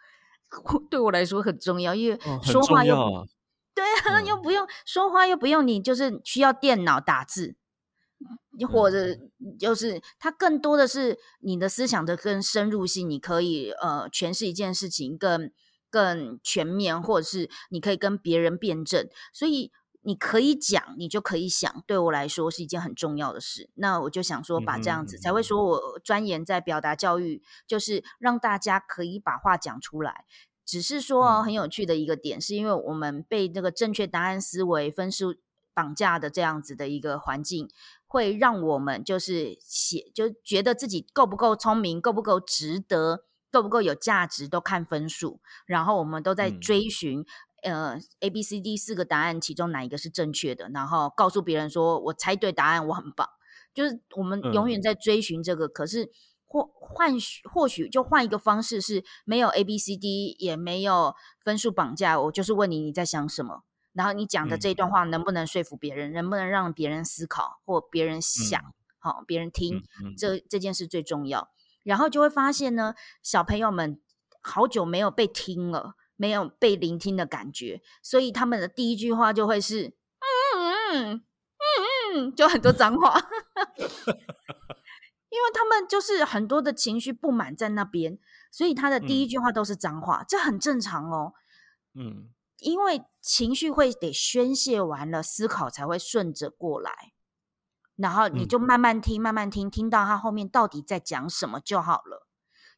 对我来说很重要，因为说话又、哦啊、对啊，又不用、嗯、说话，又不用你就是需要电脑打字，或者就是它更多的是你的思想的更深入性，你可以呃诠释一件事情更更全面，或者是你可以跟别人辩证，所以。你可以讲，你就可以想，对我来说是一件很重要的事。那我就想说，把这样子、嗯、才会说，我钻研在表达教育，就是让大家可以把话讲出来。只是说很有趣的一个点，是因为我们被这个正确答案思维分数绑架的这样子的一个环境，会让我们就是写，就觉得自己够不够聪明，够不够值得，够不够有价值，都看分数，然后我们都在追寻。嗯呃，A、B、C、D 四个答案，其中哪一个是正确的？然后告诉别人说：“我猜对答案，我很棒。”就是我们永远在追寻这个。嗯、可是或换或许就换一个方式，是没有 A、B、C、D，也没有分数绑架。我就是问你你在想什么，然后你讲的这一段话能不能说服别人，嗯、能不能让别人思考或别人想，好、嗯，别人听，这这件事最重要。然后就会发现呢，小朋友们好久没有被听了。没有被聆听的感觉，所以他们的第一句话就会是嗯嗯嗯嗯，就很多脏话，*laughs* 因为他们就是很多的情绪不满在那边，所以他的第一句话都是脏话，嗯、这很正常哦。嗯，因为情绪会得宣泄完了，思考才会顺着过来，然后你就慢慢听，慢慢听，听到他后面到底在讲什么就好了。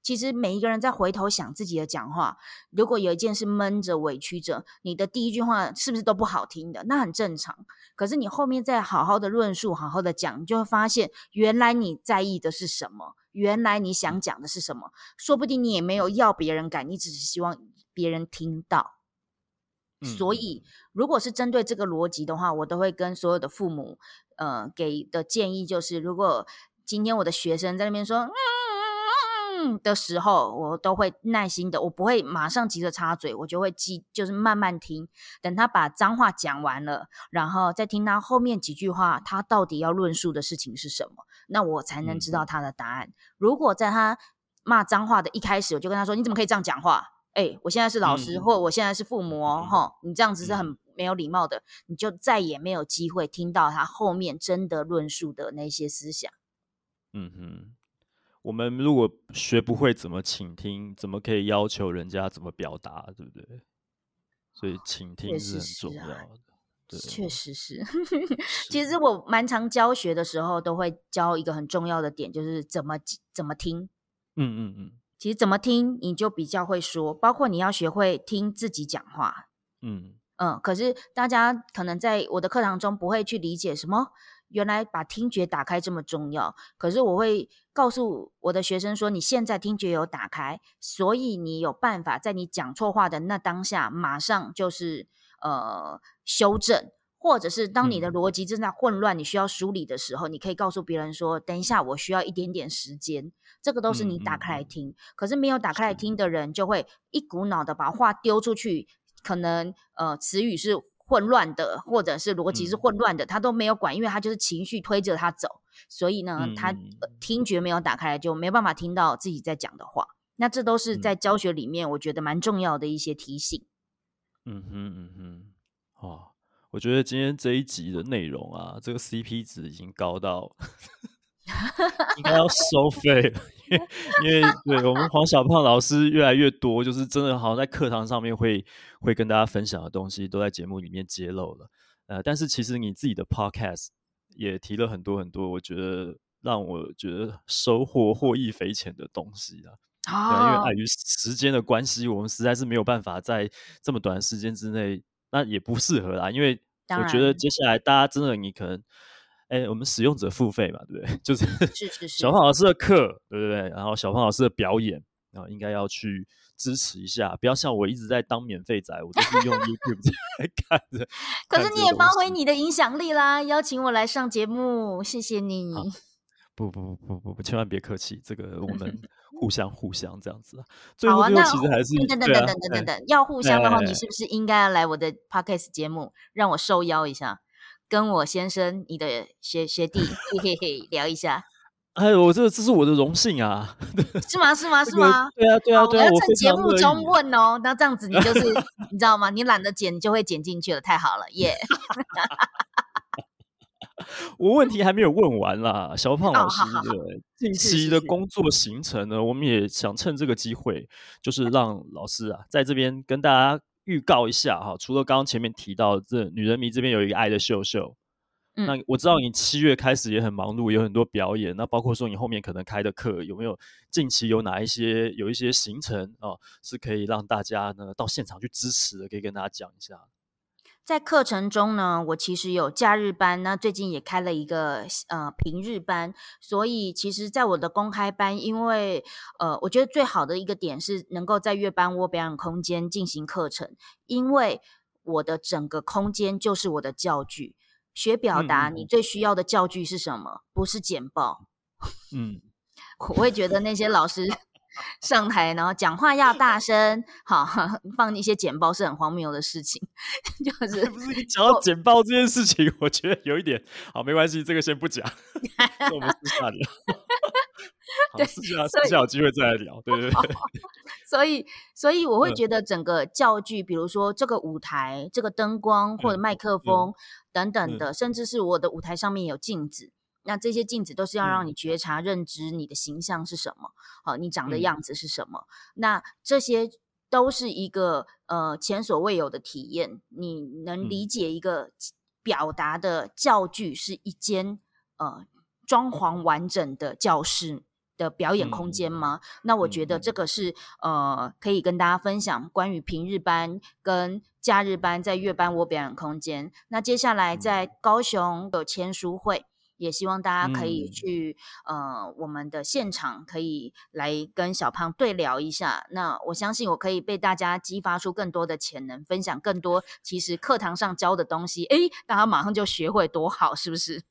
其实每一个人在回头想自己的讲话，如果有一件事闷着、委屈着，你的第一句话是不是都不好听的？那很正常。可是你后面再好好的论述、好好的讲，你就会发现，原来你在意的是什么，原来你想讲的是什么。说不定你也没有要别人改，你只是希望别人听到。嗯。所以，如果是针对这个逻辑的话，我都会跟所有的父母，呃，给的建议就是，如果今天我的学生在那边说，嗯。的时候，我都会耐心的，我不会马上急着插嘴，我就会记，就是慢慢听，等他把脏话讲完了，然后再听他后面几句话，他到底要论述的事情是什么，那我才能知道他的答案。嗯、如果在他骂脏话的一开始，我就跟他说：“你怎么可以这样讲话？哎，我现在是老师，嗯、或我现在是父母哦，哈、嗯，你这样子是很没有礼貌的，你就再也没有机会听到他后面真的论述的那些思想。”嗯哼。我们如果学不会怎么倾听，怎么可以要求人家怎么表达，对不对？所以倾听是很重要的。确实是。*laughs* 其实我蛮常教学的时候，都会教一个很重要的点，就是怎么怎么听。嗯嗯嗯。其实怎么听，你就比较会说。包括你要学会听自己讲话。嗯。嗯，可是大家可能在我的课堂中不会去理解什么，原来把听觉打开这么重要。可是我会告诉我的学生说，你现在听觉有打开，所以你有办法在你讲错话的那当下，马上就是呃修正。或者是当你的逻辑正在混乱，你需要梳理的时候，嗯、你可以告诉别人说：“等一下，我需要一点点时间。”这个都是你打开来听。嗯、可是没有打开来听的人，就会一股脑的把话丢出去，可能呃词语是混乱的，或者是逻辑是混乱的，嗯、他都没有管，因为他就是情绪推着他走。所以呢，嗯、他、呃、听觉没有打开来，就没办法听到自己在讲的话。那这都是在教学里面，我觉得蛮重要的一些提醒。嗯哼嗯哼，哦。我觉得今天这一集的内容啊，这个 CP 值已经高到 *laughs* 应该要收费了，因为对我们黄小胖老师越来越多，就是真的好像在课堂上面会会跟大家分享的东西，都在节目里面揭露了。呃，但是其实你自己的 Podcast 也提了很多很多，我觉得让我觉得收获获益匪浅的东西啊。啊，因为碍于时间的关系，我们实在是没有办法在这么短的时间之内，那也不适合啦，因为。我觉得接下来大家真的，你可能，哎，我们使用者付费嘛，对不对？*laughs* 就是小胖老师的课，对不对？然后小胖老师的表演，然后应该要去支持一下，不要像我一直在当免费仔，我都是用 *laughs* YouTube 来 *laughs* 看的。可是你也发挥你的影响力啦，邀请我来上节目，谢谢你。不不不不不，千万别客气，这个我们互相互相这样子。最后最后其实还是等等等等等等等，要互相的话，你是不是应该要来我的 Podcast 节目，让我受邀一下，跟我先生你的学学弟嘿嘿嘿聊一下？哎，我这这是我的荣幸啊！*laughs* 是吗？是吗？是吗？对啊对啊对啊！我要趁节目中问哦，那这样子你就是你知道吗？你懒得剪，你就会剪进去了，太好了，耶！*laughs* 我问题还没有问完啦，小胖老师，对，近期的工作行程呢，我们也想趁这个机会，就是让老师啊，在这边跟大家预告一下哈。除了刚刚前面提到这女人迷这边有一个爱的秀秀，嗯、那我知道你七月开始也很忙碌，有很多表演，那包括说你后面可能开的课，有没有近期有哪一些有一些行程啊，是可以让大家呢到现场去支持的，可以跟大家讲一下。在课程中呢，我其实有假日班，那最近也开了一个呃平日班，所以其实，在我的公开班，因为呃，我觉得最好的一个点是能够在月班窝表演空间进行课程，因为我的整个空间就是我的教具，学表达，你最需要的教具是什么？嗯、不是简报，嗯，*laughs* 我会觉得那些老师。上台，然后讲话要 *laughs* 大声，好 *laughs* 放一些简报是很荒谬的事情，*laughs* 就是不是你讲到简报这件事情，我觉得有一点好，没关系，这个先不讲，我们私下聊，对，私下私下有机会再来聊，对对对，所以所以我会觉得整个教具，比如说这个舞台、这个灯光或者麦克风等等的，甚至是我的舞台上面有镜子。那这些镜子都是要让你觉察、认知你的形象是什么，好、嗯，你长的样子是什么？嗯、那这些都是一个呃前所未有的体验。你能理解一个表达的教具是一间呃装潢完整的教室的表演空间吗？嗯、那我觉得这个是呃可以跟大家分享关于平日班跟假日班在月班我表演空间。那接下来在高雄有签书会。也希望大家可以去，嗯、呃，我们的现场可以来跟小胖对聊一下。那我相信我可以被大家激发出更多的潜能，分享更多其实课堂上教的东西。诶，大家马上就学会多好，是不是？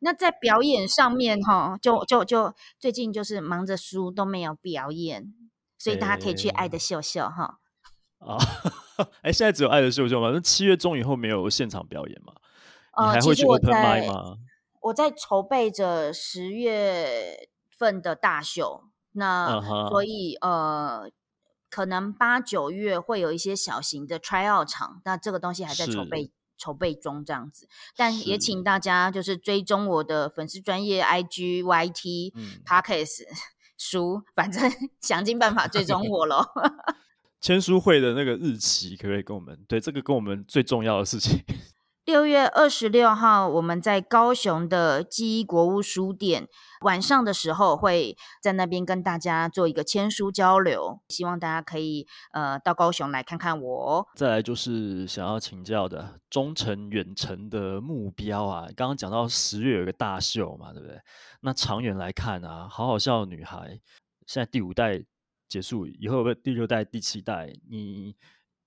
那在表演上面哈，就就就最近就是忙着书都没有表演，所以大家可以去爱的秀秀哈。啊，*laughs* 哎，现在只有爱的秀秀吗？那七月中以后没有现场表演吗？你还会去 open mic 吗？我在筹备着十月份的大秀，那、uh huh. 所以呃，可能八九月会有一些小型的 try out 场，那这个东西还在筹备筹备中这样子。但也请大家就是追踪我的粉丝专业 IG YT、嗯、Podcast *laughs* 书，反正 *laughs* 想尽办法追踪 *laughs* 我喽。签书会的那个日期可不可以跟我们？对，这个跟我们最重要的事情。六月二十六号，我们在高雄的记忆国屋书店，晚上的时候会在那边跟大家做一个签书交流，希望大家可以呃到高雄来看看我。再来就是想要请教的中程远程的目标啊，刚刚讲到十月有一个大秀嘛，对不对？那长远来看啊，好好笑的女孩现在第五代结束以后，第六代、第七代你。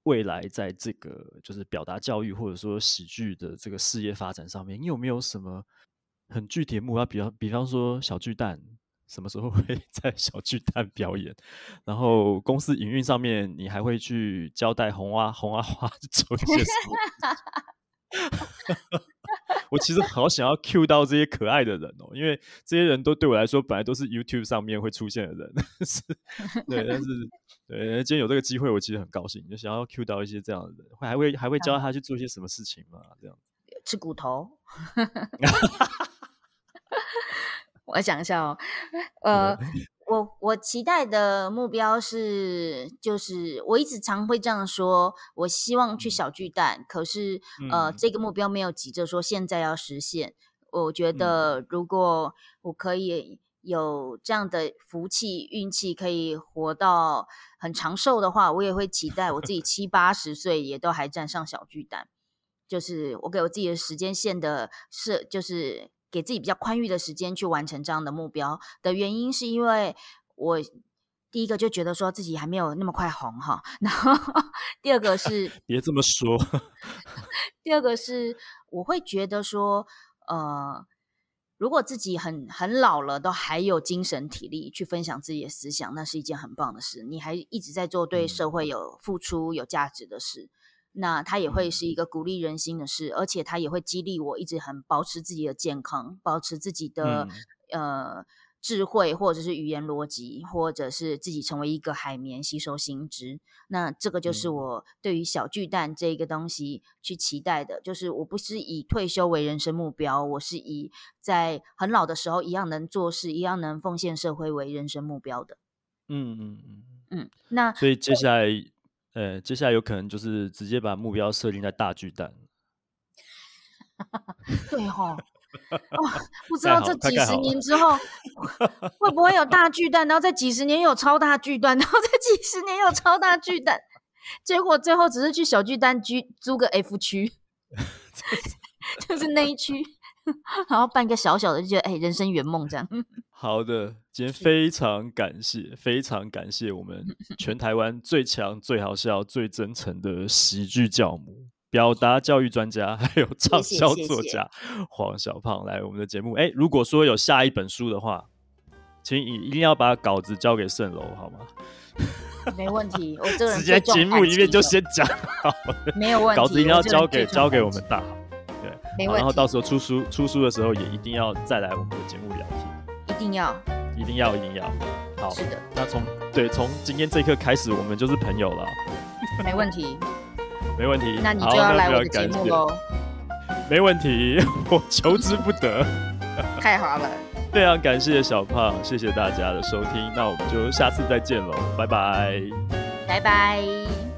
未来在这个就是表达教育或者说喜剧的这个事业发展上面，你有没有什么很具体的目标？比方，比方说小巨蛋什么时候 *laughs* 会在小巨蛋表演？然后公司营运上面，你还会去交代红蛙红蛙花 *laughs* 做一些什么？*laughs* 我其实好想要 cue 到这些可爱的人哦，因为这些人都对我来说本来都是 YouTube 上面会出现的人，*laughs* 是，对，但是对，今天有这个机会，我其实很高兴，就想要 cue 到一些这样的人，会还会还会教他去做一些什么事情嘛？这样吃骨头。*laughs* 我想一下哦，呃。我我期待的目标是，就是我一直常会这样说，我希望去小巨蛋，可是呃，这个目标没有急着说现在要实现。我觉得如果我可以有这样的福气运气，可以活到很长寿的话，我也会期待我自己七八十岁也都还站上小巨蛋。就是我给我自己的时间线的设，就是。给自己比较宽裕的时间去完成这样的目标的原因，是因为我第一个就觉得说自己还没有那么快红哈，然后第二个是 *laughs* 别这么说，*laughs* 第二个是我会觉得说，呃，如果自己很很老了，都还有精神体力去分享自己的思想，那是一件很棒的事。你还一直在做对社会有付出、有价值的事。那它也会是一个鼓励人心的事，而且它也会激励我一直很保持自己的健康，保持自己的、嗯、呃智慧，或者是语言逻辑，或者是自己成为一个海绵吸收新知。那这个就是我对于小巨蛋这个东西去期待的，就是我不是以退休为人生目标，我是以在很老的时候一样能做事，一样能奉献社会为人生目标的。嗯嗯嗯嗯，那所以接下来。呃，接下来有可能就是直接把目标设定在大巨蛋。*laughs* 对哈、哦，哇，不知道这几十年之后。会不会有大巨蛋，然后在几十年有超大巨蛋，然后在几十年有超大巨蛋，结果最后只是去小巨蛋居租个 F 区，*laughs* 就是那一区，然后办个小小的，就觉得哎，人生圆梦这样。*laughs* 好的，今天非常感谢，非常感谢我们 *laughs* 全台湾最强、最好笑、最真诚的喜剧教母、表达教育专家，*laughs* 还有畅销作家黄小胖来我们的节目。哎，如果说有下一本书的话，请你一定要把稿子交给盛楼，好吗？没问题，我这个人直接节目里面就先讲好了，没有问题。稿子一定要交给交给我们大没问题。然后到时候出书出书的时候，也一定要再来我们的节目聊天。一定要，一定要，一定要。好，是的。那从对从今天这一刻开始，我们就是朋友了。没问题，*laughs* 没问题。那你就要来我的节目喽。*laughs* 没问题，*laughs* 我求之不得。太好了，非常感谢小胖，谢谢大家的收听，那我们就下次再见喽，拜拜，拜拜。